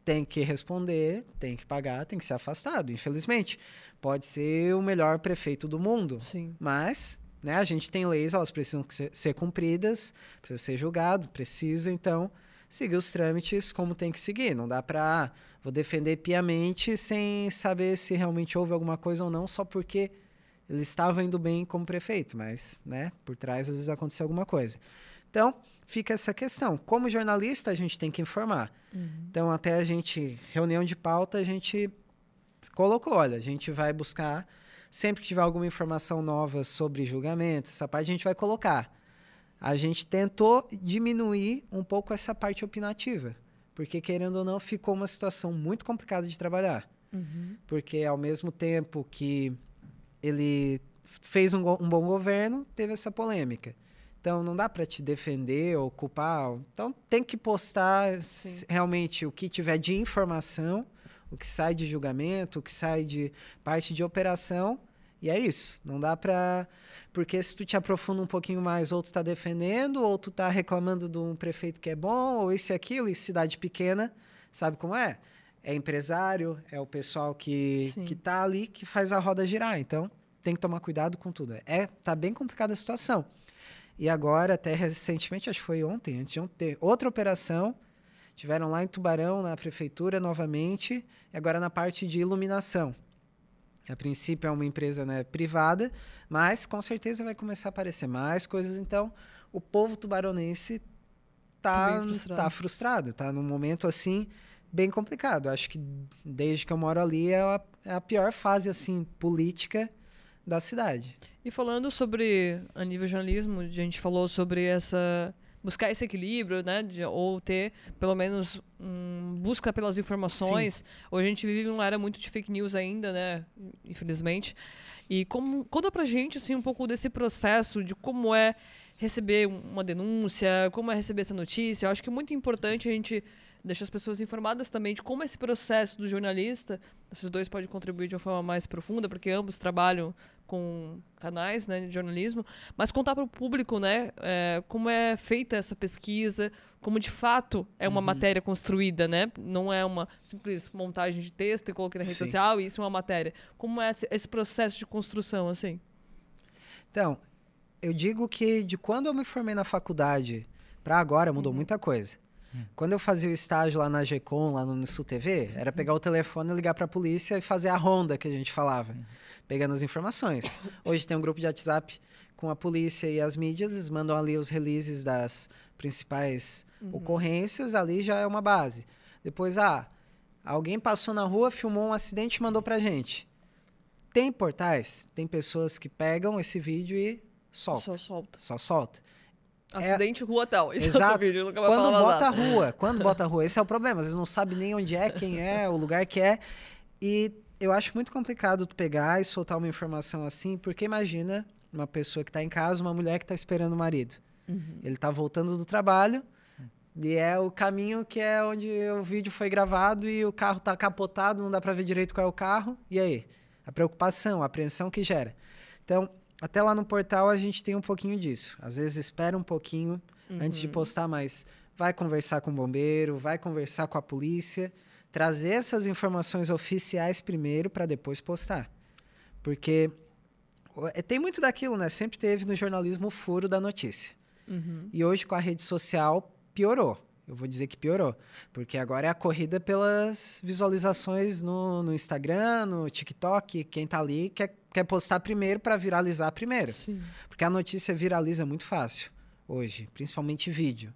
tem que responder, tem que pagar, tem que ser afastado. Infelizmente, pode ser o melhor prefeito do mundo, Sim. mas, né, a gente tem leis, elas precisam ser, ser cumpridas, precisa ser julgado, precisa, então, seguir os trâmites como tem que seguir. Não dá pra, ah, vou defender piamente sem saber se realmente houve alguma coisa ou não, só porque ele estava indo bem como prefeito, mas, né, por trás às vezes aconteceu alguma coisa. Então, fica essa questão. Como jornalista, a gente tem que informar. Uhum. Então, até a gente, reunião de pauta, a gente colocou, olha, a gente vai buscar, sempre que tiver alguma informação nova sobre julgamento, essa parte a gente vai colocar. A gente tentou diminuir um pouco essa parte opinativa, porque querendo ou não, ficou uma situação muito complicada de trabalhar. Uhum. Porque ao mesmo tempo que ele fez um, um bom governo, teve essa polêmica. Então não dá para te defender ou culpar. Então tem que postar Sim. realmente o que tiver de informação, o que sai de julgamento, o que sai de parte de operação. E é isso. Não dá para porque se tu te aprofunda um pouquinho mais, ou tu tá defendendo, ou tu tá reclamando de um prefeito que é bom, ou isso e aquilo, e cidade pequena, sabe como é? É empresário, é o pessoal que, Sim. que tá ali que faz a roda girar. Então, tem que tomar cuidado com tudo. É, tá bem complicada a situação. E agora, até recentemente, acho que foi ontem, antes de ontem, outra operação. Tiveram lá em Tubarão, na prefeitura, novamente, e agora na parte de iluminação. A princípio é uma empresa né, privada, mas com certeza vai começar a aparecer mais coisas. Então, o povo tubaronense Tá tá, frustrado. tá frustrado, tá num momento assim bem complicado. Acho que desde que eu moro ali é a, é a pior fase assim política da cidade. E falando sobre, a nível jornalismo, a gente falou sobre essa buscar esse equilíbrio, né, de- ou ter pelo menos um, busca pelas informações. Hoje a gente vive uma era muito de fake news ainda, né, infelizmente. E como conta pra gente assim um pouco desse processo de como é receber um- uma denúncia, como é receber essa notícia. Eu acho que é muito importante a gente deixar as pessoas informadas também de como esse processo do jornalista. Esses dois podem contribuir de uma forma mais profunda, porque ambos trabalham com canais né, de jornalismo, mas contar para o público né, é, como é feita essa pesquisa, como de fato é uma matéria construída, né? Não é uma simples montagem de texto e coloquei na rede Sim. social e isso é uma matéria. Como é esse, esse processo de construção, assim? Então, eu digo que de quando eu me formei na faculdade para agora mudou muita coisa. Quando eu fazia o estágio lá na GECOM, lá no Sul TV, era pegar o telefone, ligar para a polícia e fazer a ronda que a gente falava, pegando as informações. Hoje tem um grupo de WhatsApp com a polícia e as mídias, eles mandam ali os releases das principais ocorrências, ali já é uma base. Depois, ah, alguém passou na rua, filmou um acidente e mandou pra gente. Tem portais, tem pessoas que pegam esse vídeo e soltam. Só solta. Só solta. Acidente rua tal. Esse é Exato. vídeo, nunca Quando bota a nada. rua, quando bota a rua, esse é o problema. Às vezes não sabe nem onde é, quem é, o lugar que é. E eu acho muito complicado tu pegar e soltar uma informação assim, porque imagina uma pessoa que tá em casa, uma mulher que tá esperando o marido. Uhum. Ele tá voltando do trabalho e é o caminho que é onde o vídeo foi gravado e o carro tá capotado, não dá para ver direito qual é o carro. E aí? A preocupação, a apreensão que gera. Então, até lá no portal a gente tem um pouquinho disso. Às vezes espera um pouquinho antes de postar, mas vai conversar com o bombeiro, vai conversar com a polícia, trazer essas informações oficiais primeiro para depois postar. Porque é, tem muito daquilo, né? Sempre teve no jornalismo o furo da notícia. Uhum. E hoje com a rede social piorou. Eu vou dizer que piorou. Porque agora é a corrida pelas visualizações no, no Instagram, no TikTok. Quem tá ali quer, quer postar primeiro para viralizar primeiro. Sim. Porque a notícia viraliza muito fácil hoje, principalmente vídeo.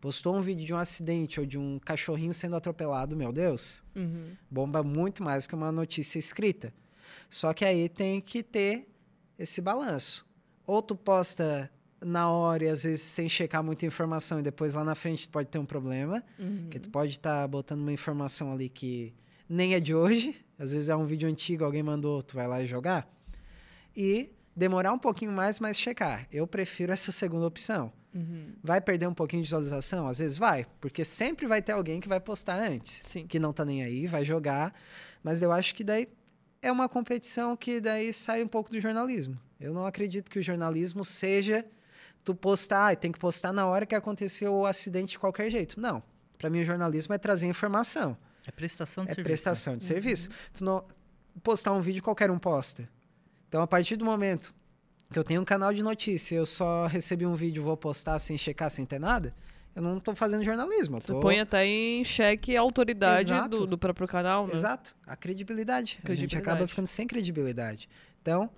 Postou um vídeo de um acidente ou de um cachorrinho sendo atropelado, meu Deus, Uhum. bomba muito mais que uma notícia escrita. Só que aí tem que ter esse balanço. Ou tu posta na hora e às vezes sem checar muita informação e depois lá na frente tu pode ter um problema, Uhum. que tu pode estar botando uma informação ali que nem é de hoje, às vezes é um vídeo antigo, alguém mandou, tu vai lá e jogar. E demorar um pouquinho mais, mas checar. Eu prefiro essa segunda opção. Uhum. Vai perder um pouquinho de visualização? Às vezes vai, porque sempre vai ter alguém que vai postar antes, Sim. que não tá nem aí, vai jogar, mas eu acho que daí é uma competição que daí sai um pouco do jornalismo. Eu não acredito que o jornalismo seja tu postar, e tem que postar na hora que aconteceu o acidente de qualquer jeito. Não. Para mim o jornalismo é trazer informação, É prestação de é serviço. prestação de serviço. Tu não postar um vídeo qualquer um posta. Então a partir do momento que eu tenho um canal de notícia, eu só recebi um vídeo, vou postar sem checar, sem ter nada, eu não tô fazendo jornalismo. Você tô... põe até em xeque a autoridade do, do próprio canal, né? Exato, a credibilidade. A gente Credibilidade. acaba ficando sem credibilidade. Então,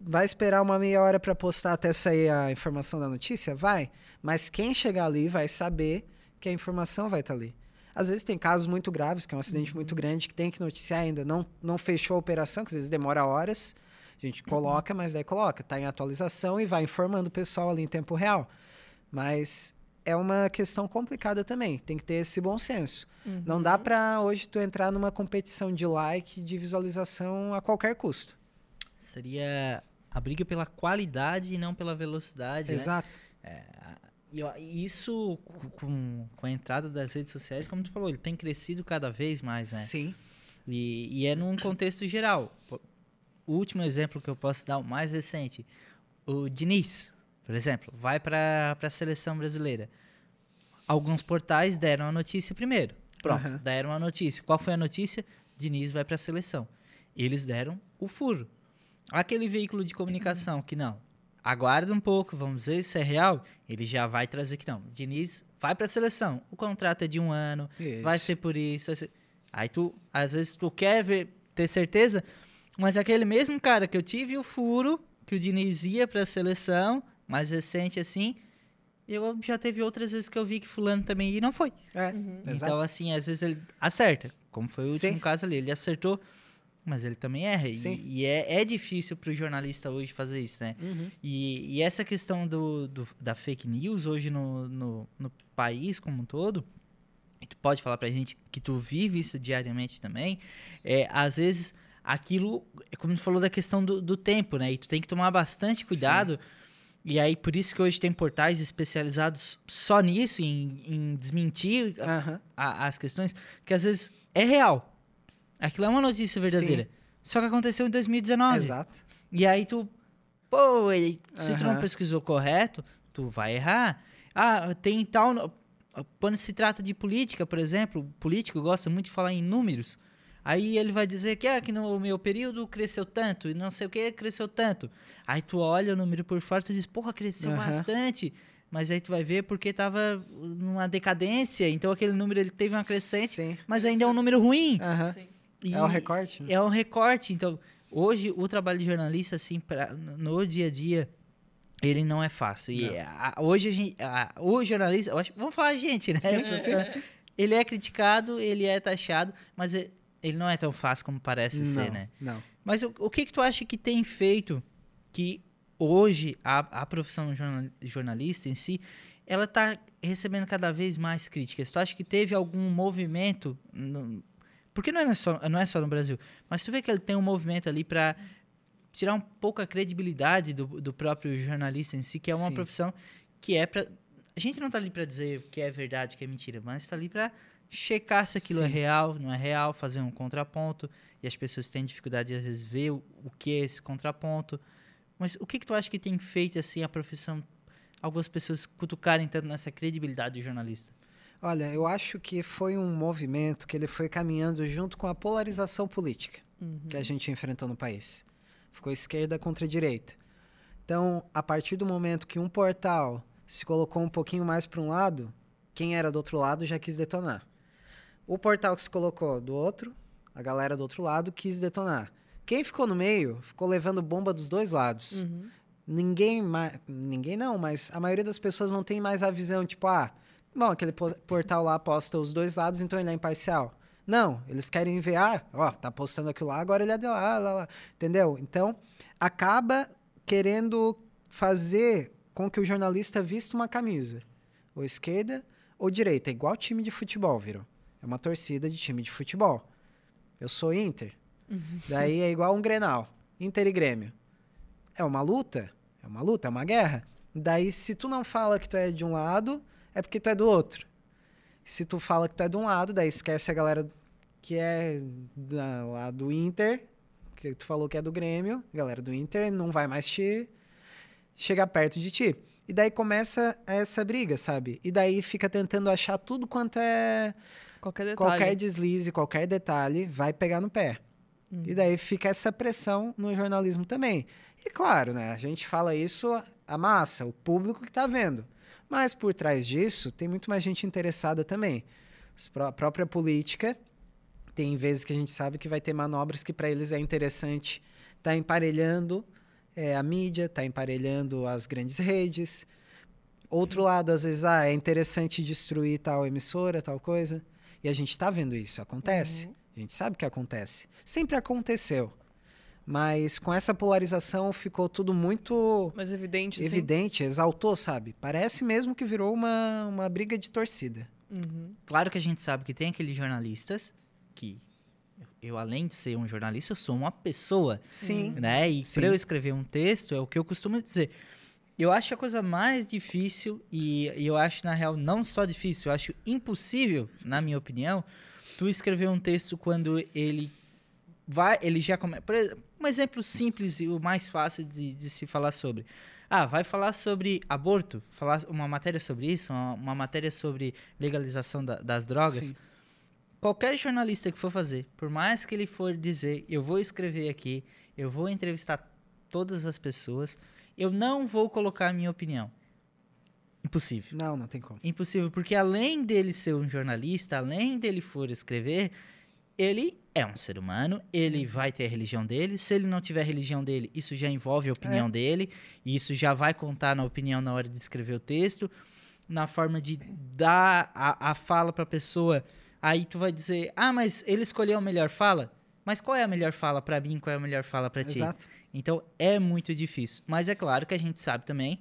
vai esperar uma meia hora para postar até sair a informação da notícia? Vai. Mas quem chegar ali vai saber que a informação vai estar ali. Às vezes tem casos muito graves, que é um acidente Uhum. muito grande, que tem que noticiar ainda. Não, não fechou a operação, que às vezes demora horas. A gente coloca, mas daí coloca. Está em atualização e vai informando o pessoal ali em tempo real. Mas é uma questão complicada também. Tem que ter esse bom senso. Não Uhum. dá pra hoje tu entrar numa competição de like, de visualização a qualquer custo. Seria a briga pela qualidade e não pela velocidade, né? Exato. E ó, e isso, com- com, a entrada das redes sociais, como tu falou, ele tem crescido cada vez mais, né? Sim. E, e é num contexto geral. O último exemplo que eu posso dar, o mais recente, o Diniz, por exemplo, vai para a seleção brasileira. Alguns portais deram a notícia primeiro. Pronto, Aham. deram a notícia. Qual foi a notícia? Diniz vai para a seleção. Eles deram o furo. Aquele veículo de comunicação que não, aguarda um pouco, vamos ver se é real. Ele já vai trazer que não. Diniz vai para a seleção. O contrato é de um ano, vai Isso. ser por isso. vai ser- Aí tu, às vezes, tu quer ver, ter certeza, mas aquele mesmo cara que eu tive o furo, que o Diniz ia pra seleção, mais recente assim, eu já teve outras vezes que eu vi que fulano também ia e não foi. É, Uhum. Então, assim, às vezes ele acerta, como foi o último Sim. caso ali, ele acertou, mas ele também erra. E, Sim. e é, é difícil pro jornalista hoje fazer isso, né? Uhum. E, e essa questão do, do- da fake news hoje no, no, no país como um todo, e tu pode falar pra gente que tu vive isso diariamente também, é, às vezes aquilo, é como tu falou da questão do, do tempo, né? E tu tem que tomar bastante cuidado. E aí, por isso que hoje tem portais especializados só nisso, em, em desmentir a- Aham. a- as questões, que às vezes é real. Aquilo é uma notícia verdadeira. Só que aconteceu em 2019. Exato. E aí tu, pô, se tu não pesquisou correto, tu vai errar. Ah, tem tal. Quando se trata de política, por exemplo, o político gosta muito de falar em números. Aí ele vai dizer que, ah, que no meu período cresceu tanto, e não sei o que cresceu tanto. Aí tu olha o número por fora e tu diz, porra, cresceu Aham. bastante. Mas aí tu vai ver porque tava numa decadência, então aquele número ele teve uma crescente, Sim. mas ainda é um número ruim. Aham. Sim. E- É o recorte? né? é um recorte. Então, hoje, o trabalho de jornalista, assim, pra, no dia a dia, ele não é fácil. E a- hoje, a gente, a- o jornalista, vamos falar a gente, né? Sim, Ele é criticado, ele é taxado, mas e- ele não é tão fácil como parece não, ser, né? Não. Mas o, o que que tu acha que tem feito que hoje a, a profissão jornal- jornalista em si, ela tá recebendo cada vez mais críticas? Tu acha que teve algum movimento, no- porque não é, só, não é só no Brasil, mas tu vê que ele tem um movimento ali para tirar um pouco a credibilidade do, do próprio jornalista em si, que é uma Sim. profissão que é para a gente não tá ali para dizer o que é verdade, o que é mentira, mas tá ali para checar se aquilo é Sim. real, não é real, fazer um contraponto e as pessoas têm dificuldade de às vezes ver o, o que é esse contraponto. Mas o que que tu acha que tem feito assim a profissão algumas pessoas cutucarem tanto nessa credibilidade do jornalista? Olha, eu acho que foi um movimento que ele foi caminhando junto com a polarização política Uhum. que a gente enfrentou no país. Ficou esquerda contra direita. Então, a partir do momento que um portal se colocou um pouquinho mais para um lado, quem era do outro lado já quis detonar. O portal que se colocou do outro, a galera do outro lado quis detonar. Quem ficou no meio ficou levando bomba dos dois lados. Uhum. Ninguém mais. Ninguém não, mas a maioria das pessoas não tem mais a visão, tipo, ah, bom, aquele po- portal lá posta os dois lados, então ele é imparcial. Não, eles querem ah, ó, tá postando aquilo lá, agora ele é de lá, lá, lá. Entendeu? Então, acaba querendo fazer com que o jornalista vista uma camisa, ou esquerda ou direita, é igual time de futebol, viram? É uma torcida de time de futebol. Eu sou Inter. Uhum. Daí é igual um Grenal, Inter e Grêmio. É uma luta, é uma luta, é uma guerra. Daí se tu não fala que tu é de um lado, é porque tu é do outro. Se tu fala que tu é de um lado, daí esquece a galera que é da, lá do Inter, que tu falou que é do Grêmio, a galera do Inter não vai mais te chegar perto de ti. E daí começa essa briga, sabe? E daí fica tentando achar tudo quanto é Qualquer detalhe. qualquer deslize, qualquer detalhe vai pegar no pé. Uhum. E daí fica essa pressão no jornalismo também. E claro, né, a gente fala isso a massa, o público que está vendo. Mas por trás disso, tem muito mais gente interessada também. A própria política, tem vezes que a gente sabe que vai ter manobras que para eles é interessante tá emparelhando é, a mídia, tá emparelhando as grandes redes. Outro lado, às vezes, ah, é interessante destruir tal emissora, tal coisa. E a gente está vendo isso, acontece. Uhum. A gente sabe que acontece. Sempre aconteceu. Mas com essa polarização ficou tudo muito Mais evidente, sim. evidente, exaltou, sabe? Parece mesmo que virou uma, uma briga de torcida. Uhum. Claro que a gente sabe que tem aqueles jornalistas que eu, além de ser um jornalista, eu sou uma pessoa, Sim. né? E Sim. para eu escrever um texto, é o que eu costumo dizer. Eu acho a coisa mais difícil, e, e eu acho, na real, não só difícil, eu acho impossível, na minha opinião, tu escrever um texto quando ele vai, ele já começa. Um exemplo simples e o mais fácil de, de se falar sobre. Ah, vai falar sobre aborto, falar uma matéria sobre isso, uma, uma matéria sobre legalização da- das drogas. Sim. Qualquer jornalista que for fazer, por mais que ele for dizer, eu vou escrever aqui, eu vou entrevistar todas as pessoas, eu não vou colocar a minha opinião. Impossível. Não, não tem como. Impossível, porque além dele ser um jornalista, além dele for escrever, ele é um ser humano, ele vai ter a religião dele. Se ele não tiver a religião dele, isso já envolve a opinião dele, e isso já vai contar na opinião na hora de escrever o texto, na forma de dar a, a fala para a pessoa. Aí tu vai dizer: "Ah, mas ele escolheu a melhor fala?" Mas qual é a melhor fala para mim? Qual é a melhor fala para ti? Exato. Então é muito difícil. Mas é claro que a gente sabe também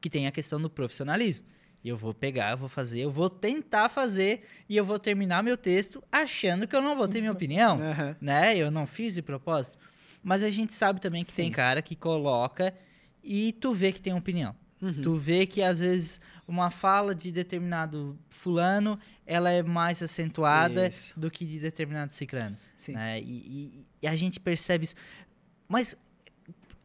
que tem a questão do profissionalismo. E eu vou pegar, eu vou fazer, eu vou tentar fazer e eu vou terminar meu texto achando que eu não vou ter minha opinião, Aham. né? Eu não fiz de propósito. Mas a gente sabe também que tem Sim. cara que coloca e tu vê que tem opinião. Uhum. Tu vê que às vezes uma fala de determinado fulano, ela é mais acentuada Isso. do que de determinado ciclano Sim. né? E, e- e a gente percebe isso. Mas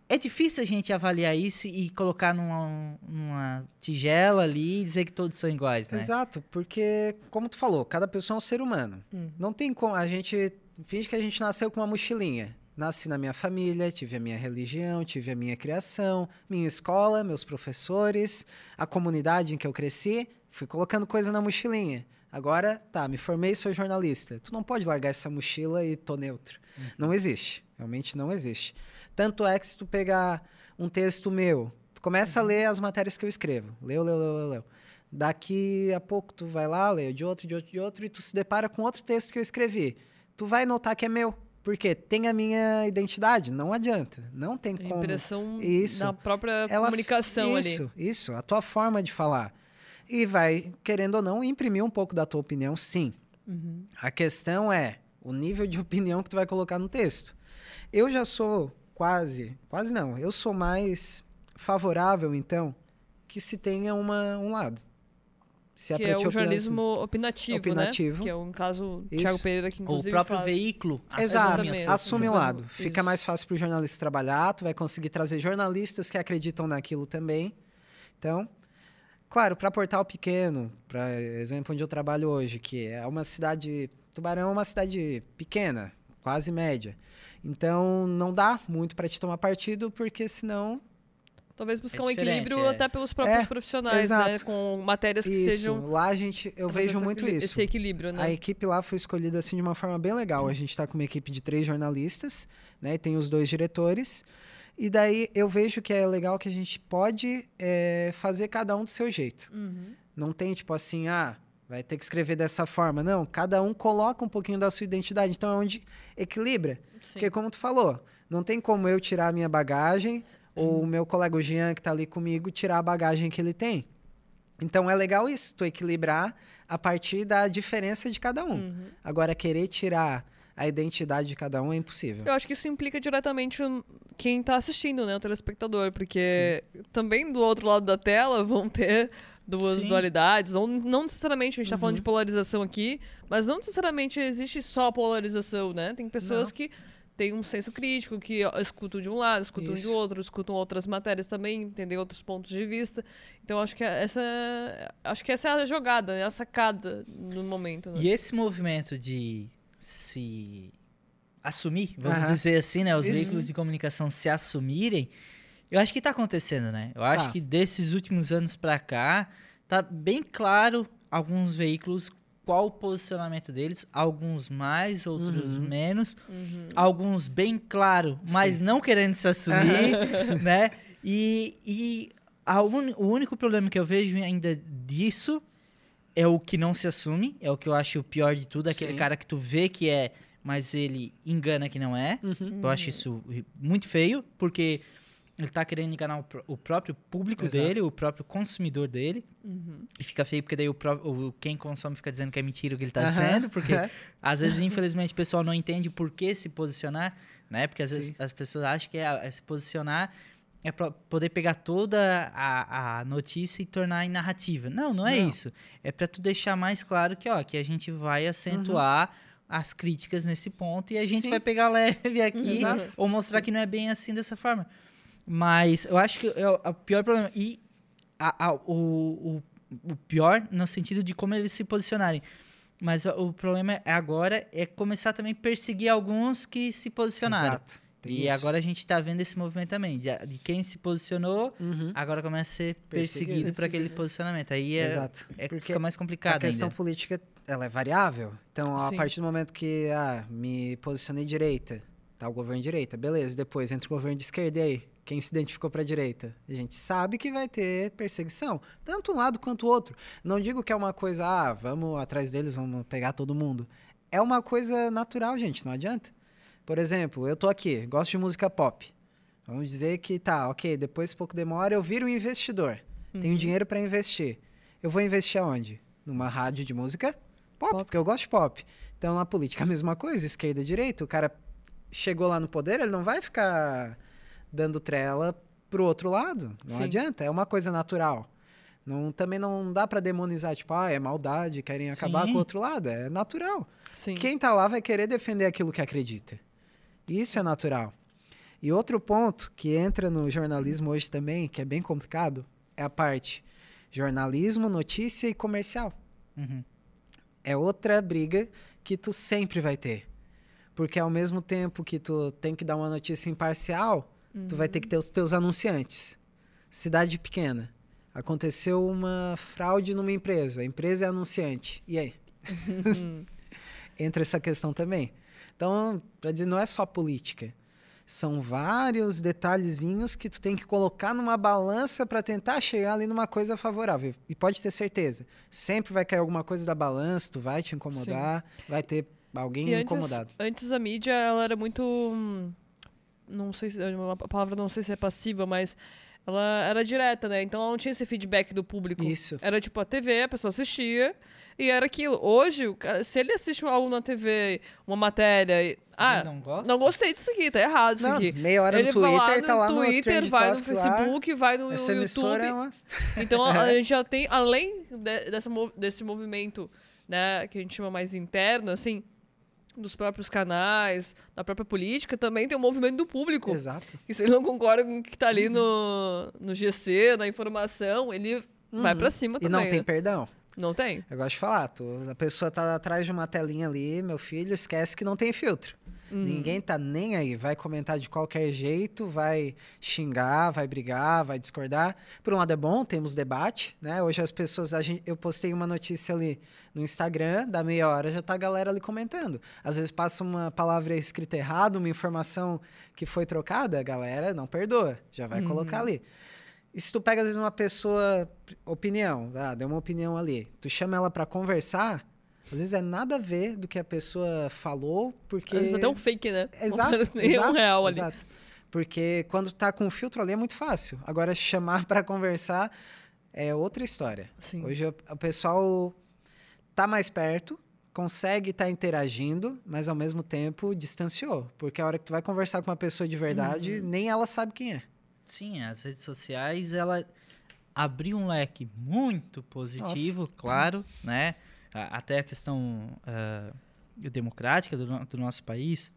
é difícil a gente avaliar isso e colocar numa, numa tigela ali e dizer que todos são iguais, né? Exato, porque, como tu falou, cada pessoa é um ser humano. Hum. Não tem como. A gente finge que a gente nasceu com uma mochilinha. Nasci na minha família, tive a minha religião, tive a minha criação, minha escola, meus professores, a comunidade em que eu cresci. Fui colocando coisa na mochilinha. Agora, tá, me formei, sou jornalista. Tu não pode largar essa mochila e tô neutro. Não existe. Realmente não existe. Tanto é que se tu pegar um texto meu, tu começa a ler as matérias que eu escrevo. Leu, leu, leu, leu, leu. Daqui a pouco tu vai lá, lê de outro, de outro, de outro, e tu se depara com outro texto que eu escrevi. Tu vai notar que é meu. Porque tem a minha identidade. Não adianta. Não tem A como. impressão Isso. na própria Ela- comunicação isso, ali. Isso, a tua forma de falar. E vai, querendo ou não, imprimir um pouco da tua opinião, sim. Uhum. A questão é o nível de opinião que tu vai colocar no texto. Eu já sou quase, quase não, eu sou mais favorável, então, que se tenha uma, um lado. Se que pra é ti o opinar jornalismo opinativo, Opinativo. né? Que é um caso Isso. Thiago Pereira que Ou o inclusive próprio faz. veículo assim. Exato, assume assume um Isso. lado. Fica mais fácil para o jornalista trabalhar, tu vai conseguir trazer jornalistas que acreditam naquilo também. Então, claro, para portal pequeno, para exemplo onde eu trabalho hoje, que é uma cidade, Tubarão é uma cidade pequena, quase média. Então, não dá muito para te tomar partido, porque senão Talvez buscar É um equilíbrio é. até pelos próprios É, profissionais, né? exato. Com matérias que isso, sejam. lá a gente, eu vejo muito isso. Esse equilíbrio, A né? equipe lá foi escolhida assim de uma forma bem legal. A gente está com uma equipe de três jornalistas, né? E tem os dois diretores. E daí eu vejo que é legal que a gente pode é, fazer cada um do seu jeito. Uhum. Não tem tipo assim, ah, vai ter que escrever dessa forma. Não, cada um coloca um pouquinho da sua identidade. Então é onde equilibra. Sim. Porque, como tu falou, não tem como eu tirar a minha bagagem ou o meu colega o Jean, que tá ali comigo, tirar a bagagem que ele tem. Então é legal isso, tu equilibrar a partir da diferença de cada um. Uhum. Agora, querer tirar a identidade de cada um é impossível. Eu acho que isso implica diretamente quem tá assistindo, né? O telespectador. Porque também do outro lado da tela vão ter duas Sim. dualidades. Ou não necessariamente, a gente tá falando Uhum. de polarização aqui, mas não necessariamente existe só polarização, né? Tem pessoas Não. que têm um senso crítico, que escutam de um lado, escutam de Isso. outro, escutam outras matérias também, entendem outros pontos de vista. Então acho que essa acho que essa é a jogada, né? a sacada no momento. Né? E esse movimento de se assumir, vamos Aham. dizer assim, né? Os Isso. veículos de comunicação se assumirem, eu acho que tá acontecendo, né? Eu acho Tá. que desses últimos anos pra cá, tá bem claro alguns veículos qual o posicionamento deles, alguns mais, outros Uhum. menos, Uhum. alguns bem claro, mas não querendo se assumir, né? E, e a uni- o único problema que eu vejo ainda disso é o que não se assume, é o que eu acho o pior de tudo, aquele Sim. cara que tu vê que é, mas ele engana que não é. Uhum. Eu acho isso muito feio, porque ele tá querendo enganar o, o próprio público Exato. dele, o próprio consumidor dele. Uhum. E fica feio porque daí o, quem consome fica dizendo que é mentira o que ele tá Aham. dizendo, porque É. às vezes, infelizmente, o pessoal não entende por que se posicionar, né? Porque às vezes Sim. as pessoas acham que é, é se posicionar é pra poder pegar toda a, a notícia e tornar em narrativa. Não, não é Não. isso. É pra tu deixar mais claro que, ó, que a gente vai acentuar as críticas nesse ponto e a gente Uhum. Sim. vai pegar leve aqui Exato. ou mostrar que não é bem assim dessa forma. Mas eu acho que é o, o pior problema. E a- a- o, o, o pior no sentido de como eles se posicionarem. Mas o, problema é agora é começar também a perseguir alguns que se posicionaram. Exato. Tem E isso. agora a gente tá vendo esse movimento também. De, de quem se posicionou, Uhum. agora começa a ser perseguido, Perseguido, por aquele posicionamento. Aí é, Exato. é Porque fica mais a complicado questão ainda. política, ela é variável. Então, a Sim. partir do momento que, ah, me posicionei direita, tá o governo de direita, beleza. Depois entra o governo de esquerda e aí? Quem se identificou pra direita? A gente sabe que vai ter perseguição, tanto um lado quanto o outro. Não digo que é uma coisa, ah, vamos atrás deles, vamos pegar todo mundo. É uma coisa natural, gente, não adianta. Por exemplo, eu tô aqui, gosto de música pop. Vamos dizer que tá, ok, depois pouco demora, eu viro um investidor. Tenho Uhum. dinheiro para investir. Eu vou investir aonde? Numa rádio de música pop, Pop. porque eu gosto de pop. Então na política a mesma coisa, esquerda e direita. O cara chegou lá no poder, ele não vai ficar dando trela pro outro lado. Não Sim. adianta, é uma coisa natural. Não, também não dá para demonizar, tipo, ah, é maldade, querem acabar Sim. com o outro lado. É natural. Sim. Quem tá lá vai querer defender aquilo que acredita. Isso é natural. E outro ponto que entra no jornalismo hoje também, que é bem complicado, é a parte jornalismo, notícia e comercial. Uhum. É outra briga que tu sempre vai ter. Porque ao mesmo tempo que tu tem que dar uma notícia imparcial, tu vai ter que ter os teus anunciantes. Cidade pequena. Aconteceu uma fraude numa empresa. A empresa é anunciante. E aí? Uhum. entra essa questão também. Então, para dizer, não é só política. São vários detalhezinhos que tu tem que colocar numa balança para tentar chegar ali numa coisa favorável. E pode ter certeza, sempre vai cair alguma coisa da balança, tu vai te incomodar, vai ter alguém antes, incomodado. antes a mídia, ela era muito. Não sei se. A palavra não sei se é passiva, mas ela era direta, né? Então ela não tinha esse feedback do público. Isso. Era tipo a TV, a pessoa assistia e era aquilo. Hoje, se ele assiste algo na TV, uma matéria. e- Ah, não gosta? não gostei disso aqui, tá errado isso Não, aqui. meia hora ele no vai lá Twitter, no tá lá no Twitter, Trend vai no Topics lá. Facebook, vai no Essa emissora YouTube. é uma... Então a, a gente já tem, além de- dessa, desse movimento, né, que a gente chama mais interno, assim, dos próprios canais, da própria política, também tem o movimento do público. Exato. Que se ele não concorda com o que tá ali no, no GC, na informação, ele vai Uhum. pra cima E também. não tem né? perdão. Não tem? Eu gosto de falar, tu, a pessoa tá atrás de uma telinha ali, meu filho, esquece que não tem filtro. Uhum. Ninguém tá nem aí, vai comentar de qualquer jeito, vai xingar, vai brigar, vai discordar. Por um lado é bom, temos debate, né? Hoje as pessoas, gente, eu postei uma notícia ali no Instagram, da meia hora já tá a galera ali comentando. Às vezes passa uma palavra escrita errada, uma informação que foi trocada, a galera não perdoa, já vai Uhum. colocar ali. E se tu pega, às vezes, uma pessoa, opinião, ah, deu uma opinião ali, tu chama ela para conversar, às vezes é nada a ver do que a pessoa falou, porque... Às vezes até um fake, né? Exato, Não nem exato, um real ali. Exato. Porque quando tá com filtro ali é muito fácil. Agora, chamar para conversar é outra história. Sim. Hoje o o pessoal tá mais perto, consegue estar interagindo, mas ao mesmo tempo distanciou. Porque a hora que tu vai conversar com uma pessoa de verdade, Uhum. nem ela sabe quem é. Sim, as redes sociais, ela abriu um leque muito positivo, claro, né? Até a questão ah, democrática do, do nosso país.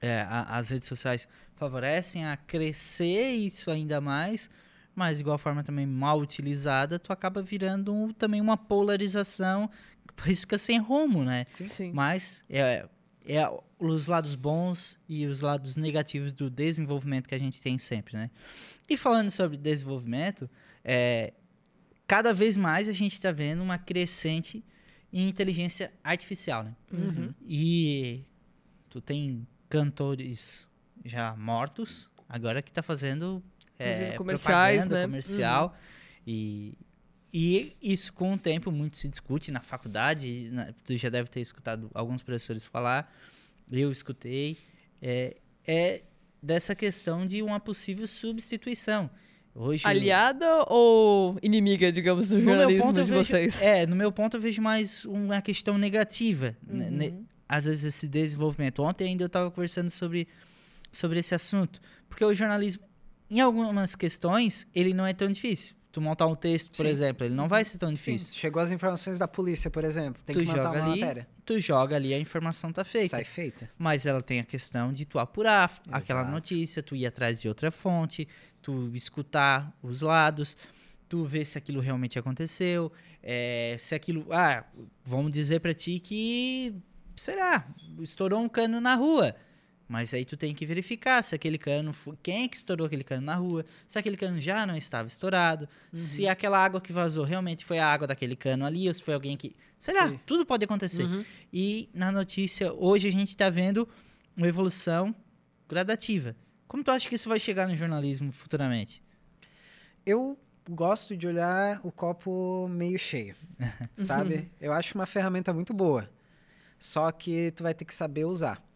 É, a- as redes sociais favorecem a crescer isso ainda mais, mas de igual forma também mal utilizada, tu acaba virando um- também uma polarização, isso fica sem rumo, né? Sim. Sim. Mas é, é os lados bons e os lados negativos do desenvolvimento que a gente tem sempre, né? E falando sobre desenvolvimento, é, cada vez mais a gente está vendo uma crescente em inteligência artificial, né? Uhum. E tu tem cantores já mortos, agora que tá fazendo é, comerciais, propaganda né? comercial. E, e isso com o tempo muito se discute na faculdade, na- tu já deve ter escutado alguns professores falar, eu escutei, é, é dessa questão de uma possível substituição. Hoje, Aliada ou inimiga, digamos, do jornalismo de vejo, vocês? é, no meu ponto eu vejo mais uma questão negativa, né, né, Uhum. às vezes esse desenvolvimento. Ontem ainda eu estava conversando sobre, sobre esse assunto, porque o jornalismo, em algumas questões, ele não é tão difícil. Tu montar um texto, por Sim. exemplo, ele não vai ser tão Sim, difícil. chegou as informações da polícia, por exemplo. Tem Tu que montar joga uma ali, matéria. Tu joga ali, a informação tá feita. Sai feita. Mas ela tem a questão de tu apurar aquela Exato. notícia, tu ir atrás de outra fonte, tu escutar os lados, tu ver se aquilo realmente aconteceu, é, se aquilo. Ah, vamos dizer pra ti que, sei lá, estourou um cano na rua. Mas aí tu tem que verificar se aquele cano, quem é que estourou aquele cano na rua, se aquele cano já não estava estourado, se aquela água que vazou realmente foi a água daquele cano ali, ou se foi alguém que, sei lá, Sim. tudo pode acontecer. Uhum. E na notícia, hoje a gente está vendo uma evolução gradativa. Como tu acha que isso vai chegar no jornalismo futuramente? Eu gosto de olhar o copo meio cheio, sabe? Eu acho uma ferramenta muito boa. Só que tu vai ter que saber usar.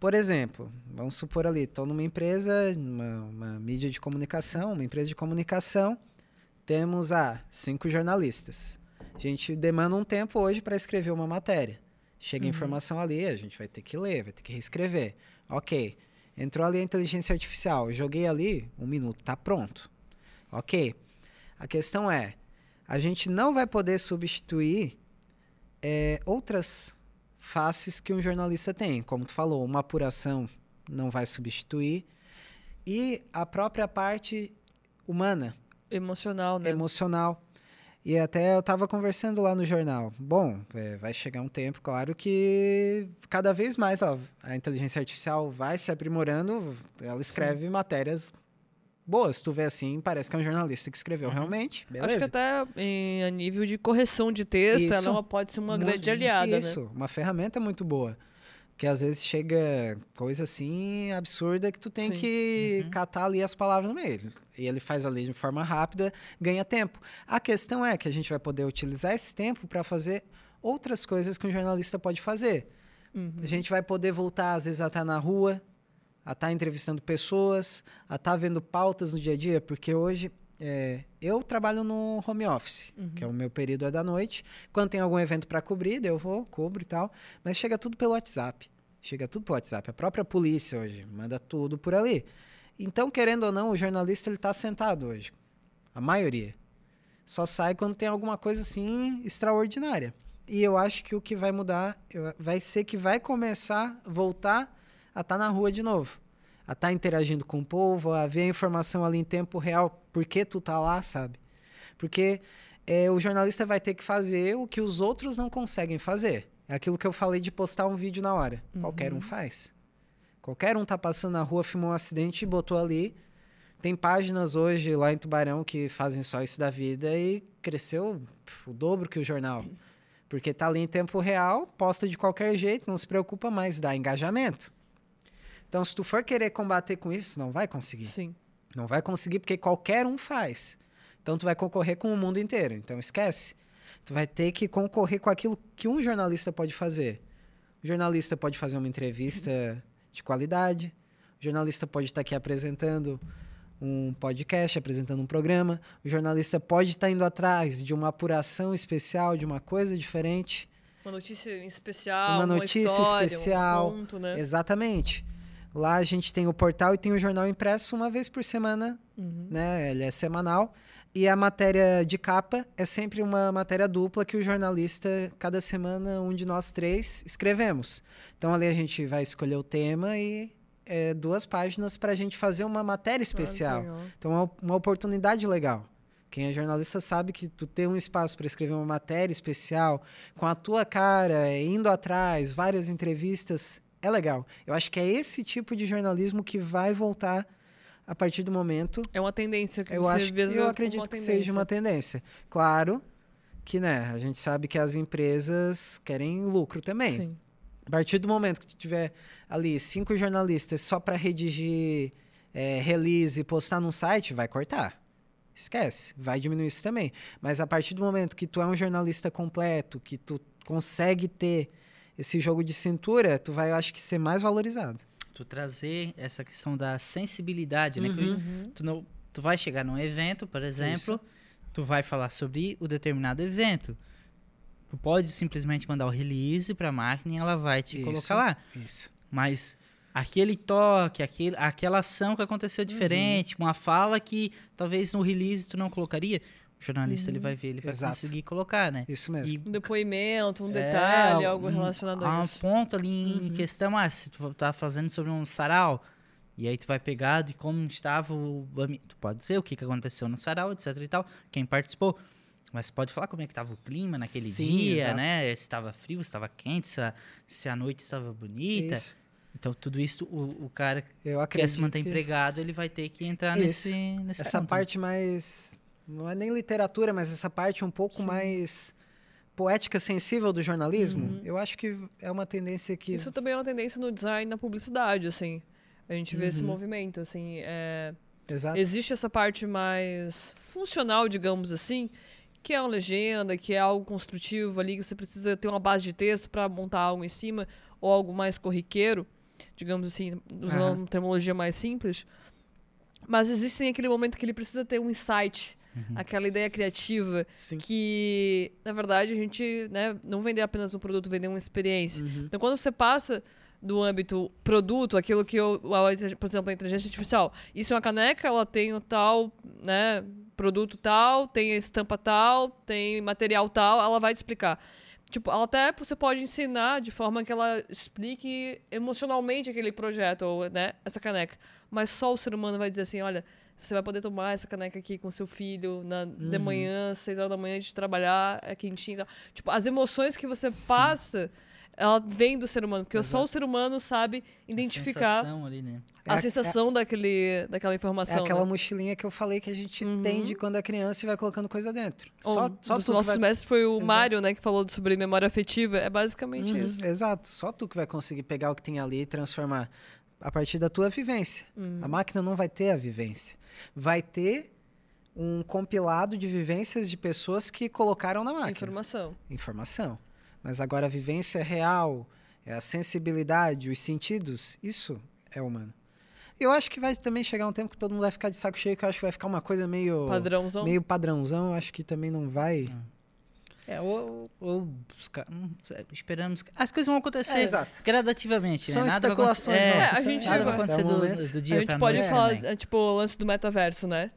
Por exemplo, vamos supor ali, estou numa empresa, uma, uma mídia de comunicação, uma empresa de comunicação, temos ah, cinco jornalistas. A gente demanda um tempo hoje para escrever uma matéria. Chega Uhum. informação ali, a gente vai ter que ler, vai ter que reescrever. Ok, entrou ali a inteligência artificial, joguei ali, um minuto, tá pronto. Ok. A questão é, a gente não vai poder substituir é, outras faces que um jornalista tem. Como tu falou, uma apuração não vai substituir. E a própria parte humana, Emocional, né? emocional. E até eu estava conversando lá no jornal. Bom, é, vai chegar um tempo, claro, que cada vez mais ó, a inteligência artificial vai se aprimorando. Ela escreve matérias boas. Tu vê assim, parece que é um jornalista que escreveu Uhum. realmente. Acho que Beleza. até em, a nível de correção de texto, Isso. ela pode ser uma Muito- grande aliada, Isso, né? uma ferramenta muito boa. Que às vezes chega coisa assim absurda que tu tem Sim. que Uhum. catar ali as palavras no meio. E ele faz ali de forma rápida, ganha tempo. A questão é que a gente vai poder utilizar esse tempo para fazer outras coisas que um jornalista pode fazer. Uhum. A gente vai poder voltar, às vezes, a estar na rua, a estar entrevistando pessoas, a estar vendo pautas no dia a dia, porque hoje é, eu trabalho no home office, Uhum. que é o meu período é da noite. Quando tem algum evento para cobrir, eu vou, cubro e tal, mas chega tudo pelo WhatsApp. Chega tudo pelo WhatsApp. A própria polícia hoje manda tudo por ali. Então, querendo ou não, o jornalista ele está sentado hoje. A maioria. Só sai quando tem alguma coisa assim extraordinária. E eu acho que o que vai mudar eu- vai ser que vai começar a voltar a estar na rua de novo. A estar interagindo com o povo, a ver a informação ali em tempo real, por que tu tá lá, sabe? Porque é, o jornalista vai ter que fazer o que os outros não conseguem fazer. É aquilo que eu falei de postar um vídeo na hora. Qualquer um Uhum. faz. Qualquer um tá passando na rua, filmou um acidente e botou ali. Tem páginas hoje lá em Tubarão que fazem só isso da vida e cresceu pf, o dobro que o jornal. Porque tá ali em tempo real, posta de qualquer jeito, não se preocupa mais, dá engajamento. Então, se tu for querer combater com isso, não vai conseguir. Sim. Não vai conseguir porque qualquer um faz. Então tu vai concorrer com o mundo inteiro. Então esquece. Tu vai ter que concorrer com aquilo que um jornalista pode fazer. O jornalista pode fazer uma entrevista de qualidade. O jornalista pode estar aqui apresentando um podcast, apresentando um programa. O jornalista pode estar indo atrás de uma apuração especial, de uma coisa diferente. Uma notícia especial, Uma notícia história, especial. um ponto, né? Exatamente. Lá a gente tem o portal e tem o jornal impresso uma vez por semana, Uhum. né? Ele é semanal. E a matéria de capa é sempre uma matéria dupla que o jornalista, cada semana, um de nós três, escrevemos. Então ali a gente vai escolher o tema e é, duas páginas para a gente fazer uma matéria especial. Ah. Então é uma- uma oportunidade legal. Quem é jornalista sabe que tu ter um espaço para escrever uma matéria especial com a tua cara, indo atrás, várias entrevistas, é legal. Eu acho que é esse tipo de jornalismo que vai voltar a partir do momento. É uma tendência que Eu você acho, vê eu acredito que seja uma tendência. Claro que, né, a gente sabe que as empresas querem lucro também. Sim. A partir do momento que tu tiver ali cinco jornalistas só para redigir é, release e postar num site, vai cortar. Esquece, vai diminuir isso também. Mas a partir do momento que tu é um jornalista completo, que tu consegue ter esse jogo de cintura, tu vai, eu acho que, ser mais valorizado. Tu trazer essa questão da sensibilidade, né? Uhum. Uhum. tu, não, tu vai chegar num evento, por exemplo, Isso. tu vai falar sobre o determinado evento. Tu pode simplesmente mandar o release pra máquina e ela vai te Isso. colocar lá. Isso. Mas aquele toque, aquele, aquela ação que aconteceu diferente, uma fala que talvez no release tu não colocaria, o jornalista ele vai ver, ele vai Exato. conseguir colocar, né? Isso mesmo. E Um depoimento, um É, detalhe, algo um- relacionado há a um isso. ponto ali em Uhum. questão, ah, se tu tá fazendo sobre um sarau, e aí tu vai pegar de como estava o tu pode dizer o que, que aconteceu no sarau, etc e tal, quem participou, mas pode falar como é que estava o clima naquele Sim, dia, exato. né, se estava frio, se estava quente, se a, se a noite estava bonita, Isso. então tudo isso o, o cara Eu que quer se manter que empregado, ele vai ter que entrar Isso. nesse, nesse essa ponto, né? parte mais não é nem literatura, mas essa parte um pouco Sim. mais poética sensível do jornalismo, Uhum. eu acho que é uma tendência que Isso também é uma tendência no design na publicidade, assim. A gente vê esse Uhum. movimento, assim. é, Exato. Existe essa parte mais funcional, digamos assim, que é uma legenda, que é algo construtivo ali, que você precisa ter uma base de texto para montar algo em cima, ou algo mais corriqueiro, digamos assim, usando Aham. uma terminologia mais simples. Mas existe aquele momento que ele precisa ter um insight, Uhum. aquela ideia criativa, Sim. que, na verdade, a gente né, não vender apenas um produto, vender uma experiência. Uhum. Então, quando você passa do âmbito produto, aquilo que, eu, por exemplo, a inteligência artificial, isso é uma caneca, ela tem o tal, né, produto tal, tem estampa tal, tem material tal, ela vai te explicar. Tipo, até você pode ensinar de forma que ela explique emocionalmente aquele projeto, ou, né, essa caneca. Mas só o ser humano vai dizer assim, olha, você vai poder tomar essa caneca aqui com seu filho na, de Uhum. manhã, seis horas da manhã, de trabalhar, é quentinho e tal. Tipo, as emoções que você Sim. passa, ela vem do ser humano, porque só o Exato. ser humano sabe A identificar sensação ali, né? a, É a- sensação daquele, daquela É informação. aquela né? mochilinha que eu falei que a gente Uhum. tem de quando é criança e vai colocando coisa dentro. Só, só dos tu nossos vai... mestres foi o Exato. Mário, né, que falou sobre memória afetiva. É basicamente Uhum, isso. Exato. Só tu que vai conseguir pegar o que tem ali e transformar a partir da tua vivência. Uhum. A máquina não vai ter a vivência. Vai ter um compilado de vivências de pessoas que colocaram na máquina. Informação. Informação. Mas agora a vivência real, é a sensibilidade, os sentidos, isso é humano. Eu acho que vai também chegar um tempo que todo mundo vai ficar de saco cheio, que eu acho que vai ficar uma coisa meio Padrãozão. meio padrãozão, eu acho que também não vai. É, ou, ou buscar, não sei, esperamos. que- As coisas vão acontecer É, exato. gradativamente, São né? Nada especulações É, nossas. a gente- nada vai o acontecer do, do dia a gente pode noite falar, também. é, tipo, o lance do metaverso, né?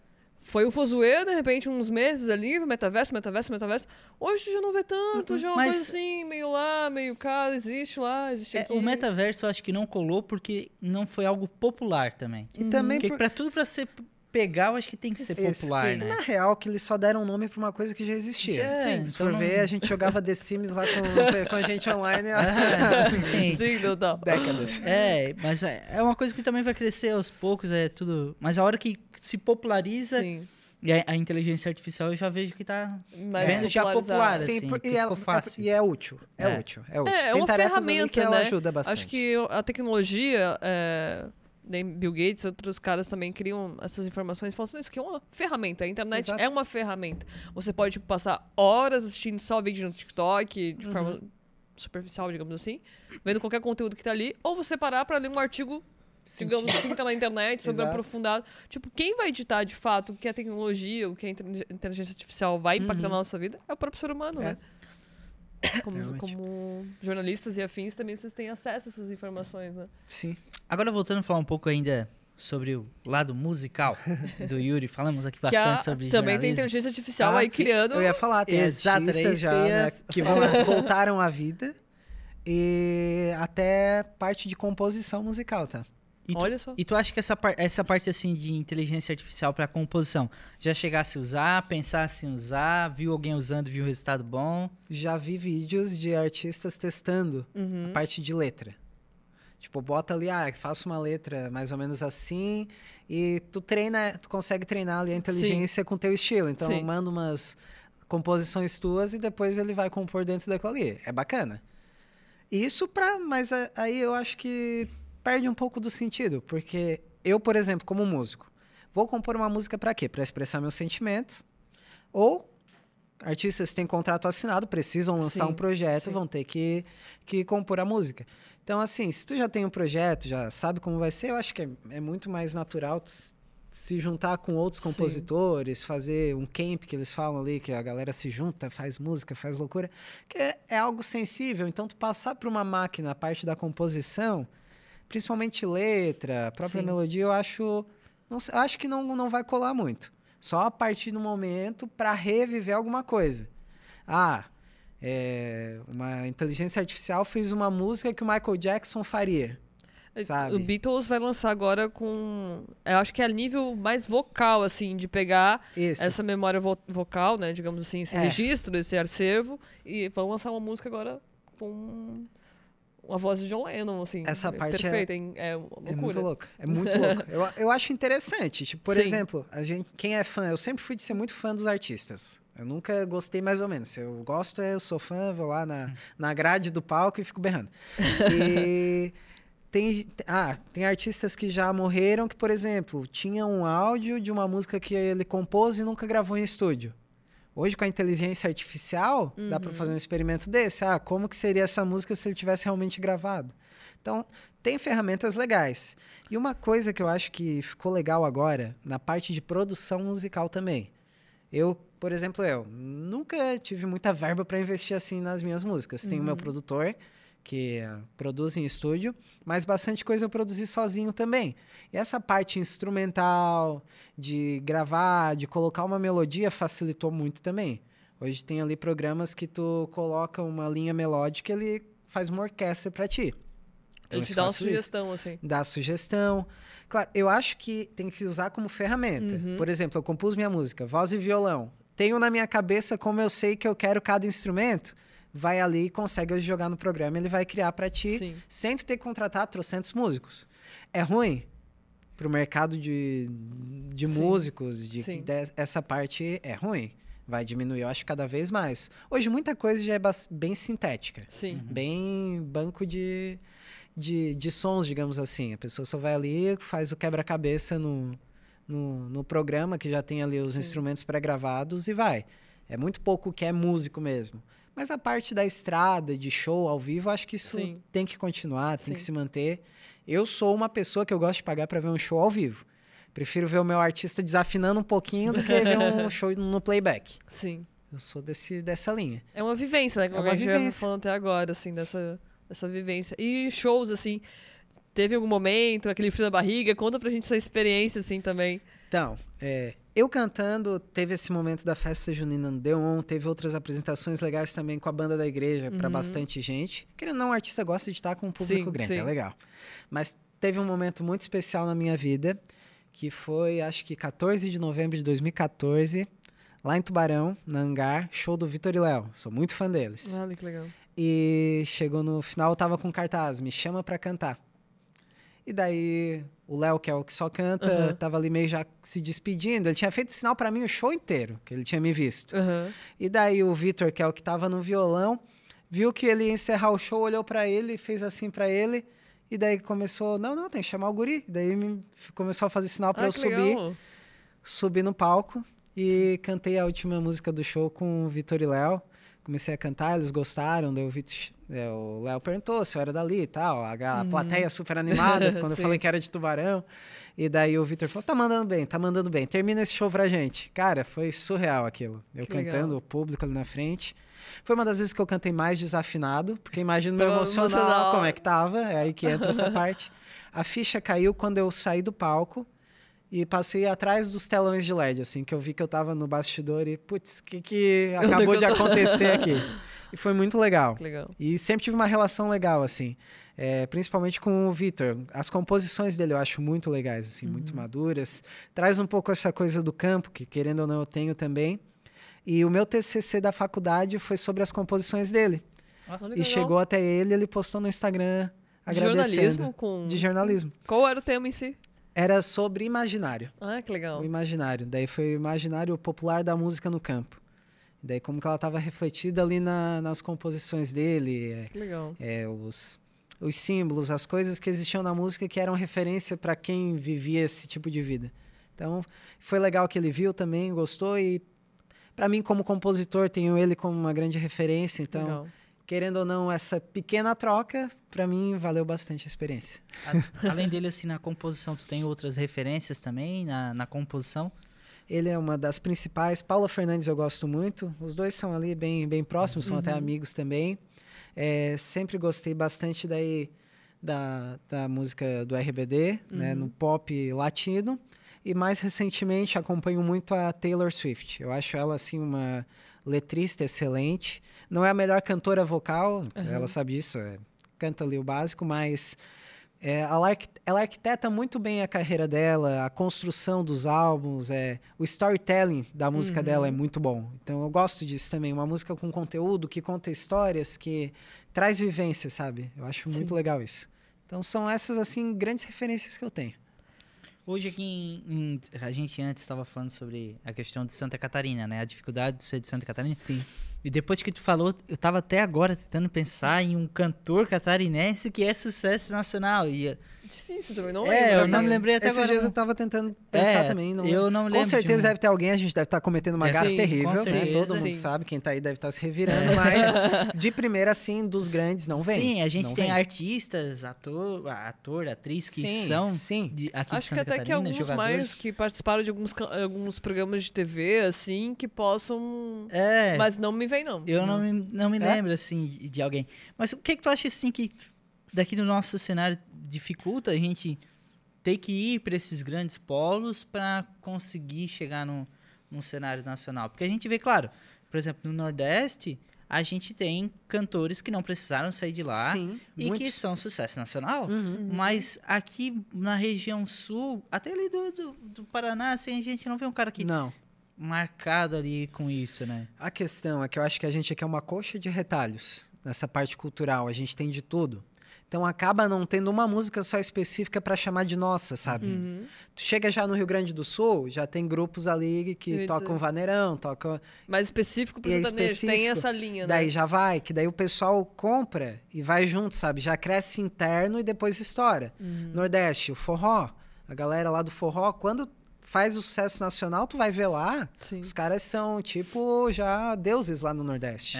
Foi o Fozuê, de repente, uns meses ali, metaverso, metaverso, metaverso. Hoje já não vê tanto, Uhum, já é uma coisa assim, meio lá, meio cá, existe lá, existe É, aqui. o metaverso eu acho que não colou porque não foi algo popular também. E também Porque por- pra tudo pra ser pegar, eu acho que tem que ser Isso, popular, sim. né? Na real, que eles só deram um nome pra uma coisa que já existia. Já, Sim, então Se for não- ver, a gente jogava The Sims lá com, com a gente online há Ah, sim. Sim, total. décadas. É, mas é é uma coisa que também vai crescer aos poucos, é tudo. Mas a hora que se populariza, Sim. e a, a inteligência artificial eu já vejo que tá Mais vendo já popular, Sim, assim, que e, é, ficou fácil. e é útil. É, É. útil. É útil. É, é Tem uma tarefas ali ferramenta, que ela né? ajuda bastante. Acho que a tecnologia, é, Bill Gates, outros caras também criam essas informações falando assim, isso aqui é uma ferramenta. A internet Exato. é uma ferramenta. Você pode tipo, passar horas assistindo só vídeo no TikTok, de forma superficial, digamos assim, vendo qualquer conteúdo que tá ali, ou você parar pra ler um artigo, digamos assim, que tá na internet, sobre Exato. aprofundado. Tipo, quem vai editar de fato o que a tecnologia, o que a inte- inteligência artificial vai impactar na nossa vida é o próprio ser humano, É. né? Como, Realmente. como jornalistas e afins, também vocês têm acesso a essas informações, né? Sim. Agora voltando a falar um pouco ainda sobre o lado musical do Yuri, falamos aqui que a, bastante sobre também tem jornalismo. inteligência artificial Ah, aí criando. Eu ia falar, tem Exato, artistas já né, que vão- voltaram à vida e até parte de composição musical, tá? E tu, Olha só. e tu acha que essa, par- essa parte assim de inteligência artificial para composição já chegasse a usar, pensasse em usar, viu alguém usando, viu o resultado bom? Já vi vídeos de artistas testando Uhum. a parte de letra. Tipo, bota ali, ah, faça uma letra mais ou menos assim e tu treina, tu consegue treinar ali a inteligência com teu estilo. Então, Sim. manda umas composições tuas e depois ele vai compor dentro daquilo ali. É bacana. Isso pra, mas aí eu acho que perde um pouco do sentido, porque eu, por exemplo, como músico, vou compor uma música pra quê? Pra expressar meu sentimento ou artistas têm contrato assinado, precisam lançar Sim, um projeto, sim. vão ter que, que compor a música. Então, assim, se tu já tem um projeto, já sabe como vai ser, eu acho que é, é muito mais natural se juntar com outros Sim. compositores, fazer um camp que eles falam ali, que a galera se junta, faz música, faz loucura, que é, é algo sensível. Então, tu passar para uma máquina a parte da composição, principalmente letra, própria Sim. melodia, eu acho, não acho que não, não vai colar muito. Só a partir do momento para reviver alguma coisa. Ah, é, uma inteligência artificial fez uma música que o Michael Jackson faria. Sabe? O Beatles vai lançar agora com. Eu acho que é a nível mais vocal, assim, de pegar Isso. essa memória vo- vocal, né? Digamos assim, esse É. registro, esse acervo, e vão lançar uma música agora com a voz de John Lennon, assim. Essa parte é- perfeita, hein? é loucura. É muito louco. É muito louco. Eu, eu acho interessante. Tipo, por Sim. exemplo, a gente, quem é fã, eu sempre fui de ser muito fã dos artistas. Eu nunca gostei mais ou menos. Se eu gosto, eu sou fã, vou lá na, na grade do palco e fico berrando. E tem, ah, tem artistas que já morreram que, por exemplo, tinham um áudio de uma música que ele compôs e nunca gravou em estúdio. Hoje, com a inteligência artificial, dá para fazer um experimento desse. Ah, como que seria essa música se ele tivesse realmente gravado? Então, tem ferramentas legais. E uma coisa que eu acho que ficou legal agora, na parte de produção musical também. Eu, por exemplo, eu nunca tive muita verba para investir assim nas minhas músicas. Tenho o meu produtor, que eh, produz em estúdio, mas bastante coisa eu produzi sozinho também. E essa parte instrumental, de gravar, de colocar uma melodia, facilitou muito também. Hoje tem ali programas que tu coloca uma linha melódica e ele faz uma orquestra para ti. Então, Ele te isso dá uma sugestão, assim. dá sugestão. Claro, eu acho que tem que usar como ferramenta. Uhum. Por exemplo, eu compus minha música, voz e violão. Tenho na minha cabeça como eu sei que eu quero cada instrumento. Vai ali e consegue jogar no programa, ele vai criar para ti, Sim. sem tu ter que contratar trocentos músicos. É ruim pro mercado de, de Sim. músicos, de, Sim. de- essa parte é ruim. Vai diminuir, eu acho, cada vez mais. Hoje muita coisa já é bem sintética Sim. bem banco de, de, de sons, digamos assim. A pessoa só vai ali, faz o quebra-cabeça no, no, no programa, que já tem ali os Sim. instrumentos pré-gravados e vai. É muito pouco o que é músico mesmo. Mas a parte da estrada, de show ao vivo, acho que isso Sim. tem que continuar, tem Sim. que se manter. Eu sou uma pessoa que eu gosto de pagar para ver um show ao vivo. Prefiro ver o meu artista desafinando um pouquinho do que ver um show no playback. Sim. Eu sou desse, dessa linha. É uma vivência, né? Como É uma a gente já vivência. falando até agora, assim, dessa, dessa vivência. E shows, assim, teve algum momento, aquele frio da barriga? Conta pra gente essa experiência, assim, também. Então, é, eu cantando, teve esse momento da festa junina no Deon, teve outras apresentações legais também com a banda da igreja para Uhum. bastante gente. Querendo ou não, o artista gosta de estar com um público Sim, grande, sim. é legal. Mas teve um momento muito especial na minha vida, que foi, acho que 14 de novembro de 2014, lá em Tubarão, na Hangar, show do Vitor e Léo. Sou muito fã deles. Olha que legal. E chegou no final, eu tava com cartaz, me chama pra cantar. E daí o Léo, que é o que só canta, Aham. tava ali meio já se despedindo. Ele tinha feito sinal pra mim o show inteiro, que ele tinha me visto. Aham. E daí o Vitor, que é o que tava no violão, viu que ele ia encerrar o show, olhou pra ele, fez assim pra ele E daí começou, não, não, tem que chamar o guri. Daí me, começou a fazer sinal para Ah, eu subir, legal. subi no palco e cantei a última música do show com o Vitor e Léo. Comecei a cantar, eles gostaram, daí o Vitor, é, o Léo perguntou se eu era dali e tal, a, a plateia super animada quando eu falei que era de Tubarão. E daí o Vitor falou, tá mandando bem, tá mandando bem, termina esse show pra gente. Cara, foi surreal aquilo. Eu Que legal. cantando, o público ali na frente. Foi uma das vezes que eu cantei mais desafinado, porque imagino meu emocional, emocional. como é que tava, é aí que entra essa parte. A ficha caiu quando eu saí do palco e passei atrás dos telões de LED, assim, que eu vi que eu tava no bastidor e, putz, o que, que acabou de acontecer aqui? E foi muito legal. Legal. E sempre tive uma relação legal, assim. É, principalmente com o Vitor. As composições dele eu acho muito legais, assim, Uhum. muito maduras. Traz um pouco essa coisa do campo, que querendo ou não eu tenho também. E o meu TCC da faculdade foi sobre as composições dele. Que E chegou até ele, ele postou no Instagram De agradecendo. jornalismo com... De jornalismo. Qual era o tema em si? Era sobre imaginário. Ah, que legal. O imaginário. Daí foi o imaginário popular da música no campo. Daí como que ela estava refletida ali na- nas composições dele, é, Que legal. é, os, os símbolos, as coisas que existiam na música que eram referência para quem vivia esse tipo de vida. Então, foi legal que ele viu também, gostou e para mim como compositor tenho ele como uma grande referência, então, legal. Querendo ou não, essa pequena troca para mim valeu bastante a experiência. A- Além dele, assim, na composição, tu tem outras referências também na, na composição? Ele é uma das principais. Paula Fernandes eu gosto muito. Os dois são ali bem, bem próximos, são até Uhum. amigos também. É, sempre gostei bastante daí da, da música do RBD, né, Uhum. no pop latino. E mais recentemente acompanho muito a Taylor Swift. Eu acho ela assim uma letrista excelente. Não é a melhor cantora vocal, Uhum. ela sabe isso, é, canta ali o básico, mas é, ela, ela arquiteta muito bem a carreira dela, a construção dos álbuns, é, o storytelling da música Uhum. dela é muito bom. Então eu gosto disso também, uma música com conteúdo, que conta histórias, que traz vivência, sabe? Eu acho muito Sim. legal isso. Então são essas, assim, grandes referências que eu tenho. Hoje aqui em, em- a gente antes estava falando sobre a questão de Santa Catarina, né? A dificuldade de ser de Santa Catarina. Sim. E depois que tu falou, eu tava até agora tentando pensar em um cantor catarinense que é sucesso nacional. E, Difícil também, não É, lembro. eu também. não me lembrei até Esses agora. dias eu tava tentando pensar É, também. Não eu não Com lembro de certeza deve ter alguém, a gente deve estar cometendo uma É, gafe sim, terrível, com né? certeza. Todo mundo Sim. sabe, quem tá aí deve estar se revirando, mas de primeira, assim, dos grandes, não vem. Sim, a gente não tem vem. artistas, ator, ator, atriz que sim, são Sim, de, aqui de Acho que Santa até que Catarina, alguns jogadores. mais que participaram de alguns, alguns programas de TV, assim, que possam... É, Mas não me vem, não. eu não me, não me É? lembro, assim, de, de alguém. Mas o que que tu acha, assim, que daqui do nosso cenário dificulta a gente ter que ir para esses grandes polos para conseguir chegar no, num cenário nacional? Porque a gente vê, claro, por exemplo, no Nordeste, a gente tem cantores que não precisaram sair de lá sim. e que são sucesso nacional. Uhum. Mas aqui na região sul, até ali do, do, do Paraná, assim, a gente não vê um cara que Não. marcado ali com isso, né? A questão é que eu acho que a gente aqui é uma coxa de retalhos nessa parte cultural. A gente tem de tudo. Então acaba não tendo uma música só específica para chamar de nossa, sabe? Uhum. Tu chega já no Rio Grande do Sul, já tem grupos ali Eu que ia tocam dizer. vaneirão, tocam. Mais específico pro é sertanejo. Tem específico. essa linha, Daí né? já vai, que daí o pessoal compra e vai junto, sabe? Já cresce interno e depois estoura. Uhum. Nordeste, o forró. A galera lá do forró, quando faz o sucesso nacional, tu vai ver lá, Sim. os caras são tipo já deuses lá no Nordeste.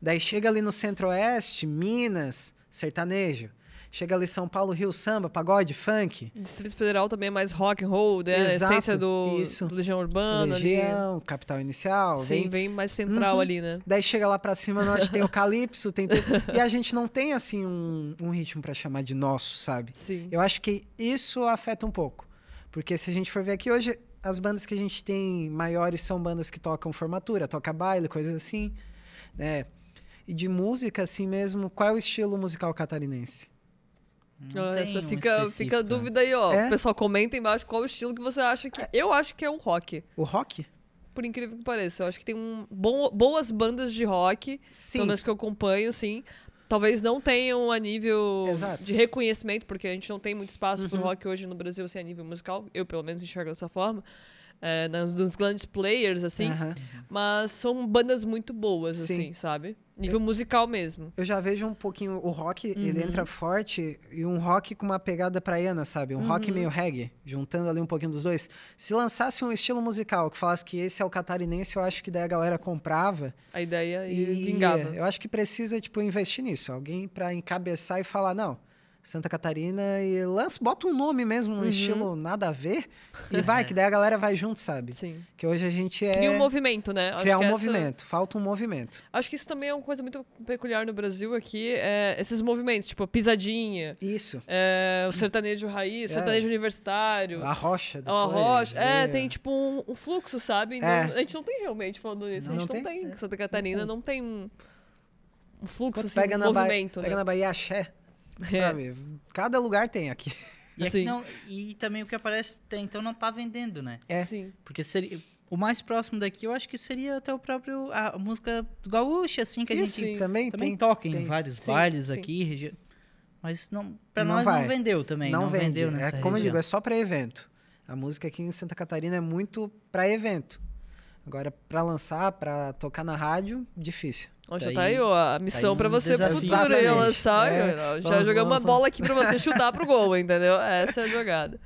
Daí chega ali no Centro-Oeste, Minas, sertanejo. Chega ali São Paulo, Rio, samba, pagode, funk. Distrito Federal também é mais rock and roll, né? A Exato, essência do, do Legião Urbana Legião, Capital Inicial. ali. vem- Sim, vem mais central Uhum. ali, né? Daí chega lá pra cima, norte tem o calypso, tem tudo. E a gente não tem, assim, um, um ritmo pra chamar de nosso, sabe? Sim. Eu acho que isso afeta um pouco. Porque se a gente for ver aqui hoje, as bandas que a gente tem maiores são bandas que tocam formatura, toca baile, coisas assim, né? E de música, assim mesmo, qual é o estilo musical catarinense? Não Ah, Essa um fica, fica a dúvida aí, ó. É? O pessoal comenta embaixo qual o estilo que você acha que. Eu acho que é o rock. O rock? Por incrível que pareça. Eu acho que tem um, bom- boas bandas de rock, Sim. pelo menos que eu acompanho, sim. Talvez não tenham a nível Exato. de reconhecimento, porque a gente não tem muito espaço pro Uhum. rock hoje no Brasil, assim, a nível musical. Eu, pelo menos, enxergo dessa forma. é, nos, nos grandes players, assim. Aham. Mas são bandas muito boas, Sim. assim, sabe? Nível musical mesmo. Eu já vejo um pouquinho o rock, ele Uhum. entra forte e um rock com uma pegada praiana, sabe? Um rock Uhum. meio reggae, juntando ali um pouquinho dos dois. Se lançasse um estilo musical que falasse que esse é o catarinense, eu acho que daí a galera comprava A ideia e, e vingava. eu acho que precisa tipo investir nisso, alguém pra encabeçar e falar não, Santa Catarina e lança, bota um nome mesmo, um Uhum. estilo nada a ver e vai, que daí a galera vai junto, sabe? Sim. Que hoje a gente é Cria um movimento, né? Acho criar um essa- movimento, falta um movimento. Acho que isso também é uma coisa muito peculiar no Brasil aqui, é esses movimentos, tipo a pisadinha, Isso. é, o sertanejo raiz, o É. sertanejo universitário. A rocha É depois. uma rocha. É, é. tem tipo um, um fluxo, sabe? Então, É. A gente não tem realmente falando isso. Não a gente não tem. tem. Santa Catarina não tem um, um fluxo, assim, pega, um na Bahia, movimento. pega né? na Bahia axé, É. sabe? Cada lugar tem aqui. E, aqui Sim. não, e também o que aparece até então não tá vendendo, né? É. Sim. Porque seria. O mais próximo daqui, eu acho que seria até o próprio. A música gaúcha, assim, que a Isso, gente Sim. também, também tem. toca em tem. vários Sim, bailes sim. aqui, regi... mas não, pra Não nós vai. não vendeu também. Não, vende. vendeu é, nessa como eu região. digo, é só para evento. A música aqui em Santa Catarina é muito para evento. Agora, para lançar, para tocar na rádio, difícil. Ó, já Tá tá aí- ó, a missão aí pra você futuro aí, lançar. É, Já jogamos uma bola aqui pra você chutar pro gol, entendeu? Essa é a jogada.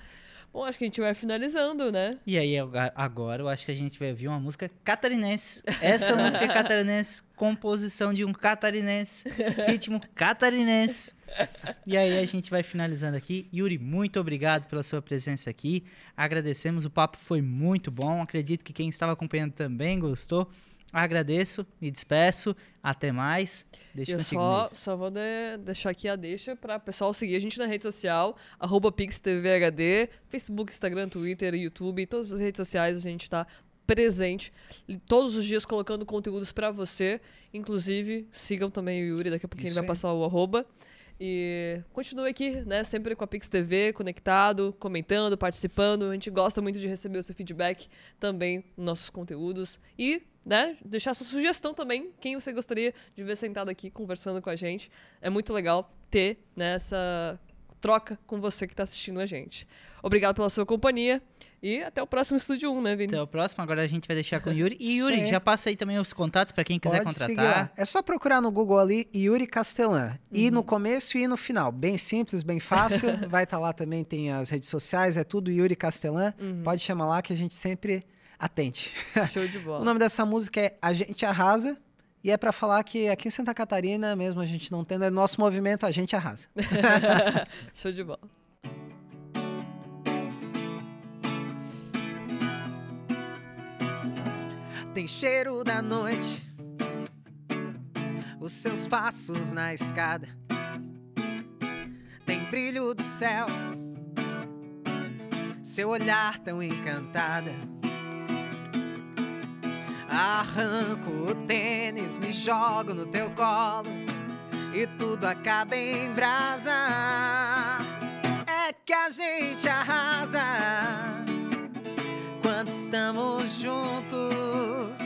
Bom, acho que a gente vai finalizando, né? E aí, agora eu acho que a gente vai ouvir uma música catarinense. Essa música é catarinense, composição de um catarinense, ritmo catarinense. E aí a gente vai finalizando aqui. Yuri, muito obrigado pela sua presença aqui. Agradecemos, o papo foi muito bom. Acredito que quem estava acompanhando também gostou. Agradeço, me despeço. Até mais. Deixa eu contigo. só, Ney. só vou de- deixar aqui a deixa para o pessoal seguir a gente na rede social, arroba PixTVHD, Facebook, Instagram, Twitter, YouTube, todas as redes sociais a gente está presente, todos os dias colocando conteúdos para você. Inclusive, sigam também o Yuri, daqui a pouquinho ele Isso vai aí. passar o arroba. E continue aqui, né? Sempre com a Pix TV, conectado, comentando, participando. A gente gosta muito de receber o seu feedback também nos nossos conteúdos. E, né, deixar sua sugestão também, quem você gostaria de ver sentado aqui conversando com a gente. É muito legal ter né, essa troca com você que está assistindo a gente. Obrigado pela sua companhia e até o próximo Estúdio 1, né, Vini? Até o próximo. Agora a gente vai deixar com o Yuri. E Yuri, já passa aí também os contatos para quem quiser Pode contratar. É só procurar no Google ali Yuri Castelan. E Uhum. no começo e no final. Bem simples, bem fácil. Vai estar lá também, tem as redes sociais, é tudo Yuri Castelan. Uhum. Pode chamar lá que a gente sempre atende. Show de O bola. nome dessa música é A Gente Arrasa. E é pra falar que aqui em Santa Catarina, mesmo a gente não tendo, é nosso movimento A Gente Arrasa. Show de bola. Tem cheiro da noite, os seus passos na escada. Tem brilho do céu, seu olhar tão encantada. Arranco o tênis, me jogo no teu colo e tudo acaba em brasa. É que a gente arrasa quando estamos juntos.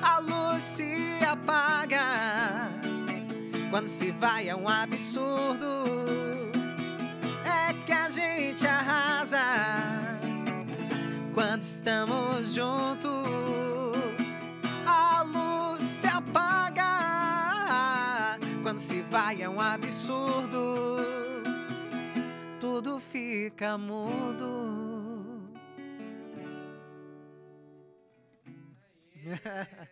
A luz se apaga quando se vai é um absurdo. É que a gente arrasa quando estamos juntos. Quando se vai é um absurdo. Tudo fica mudo.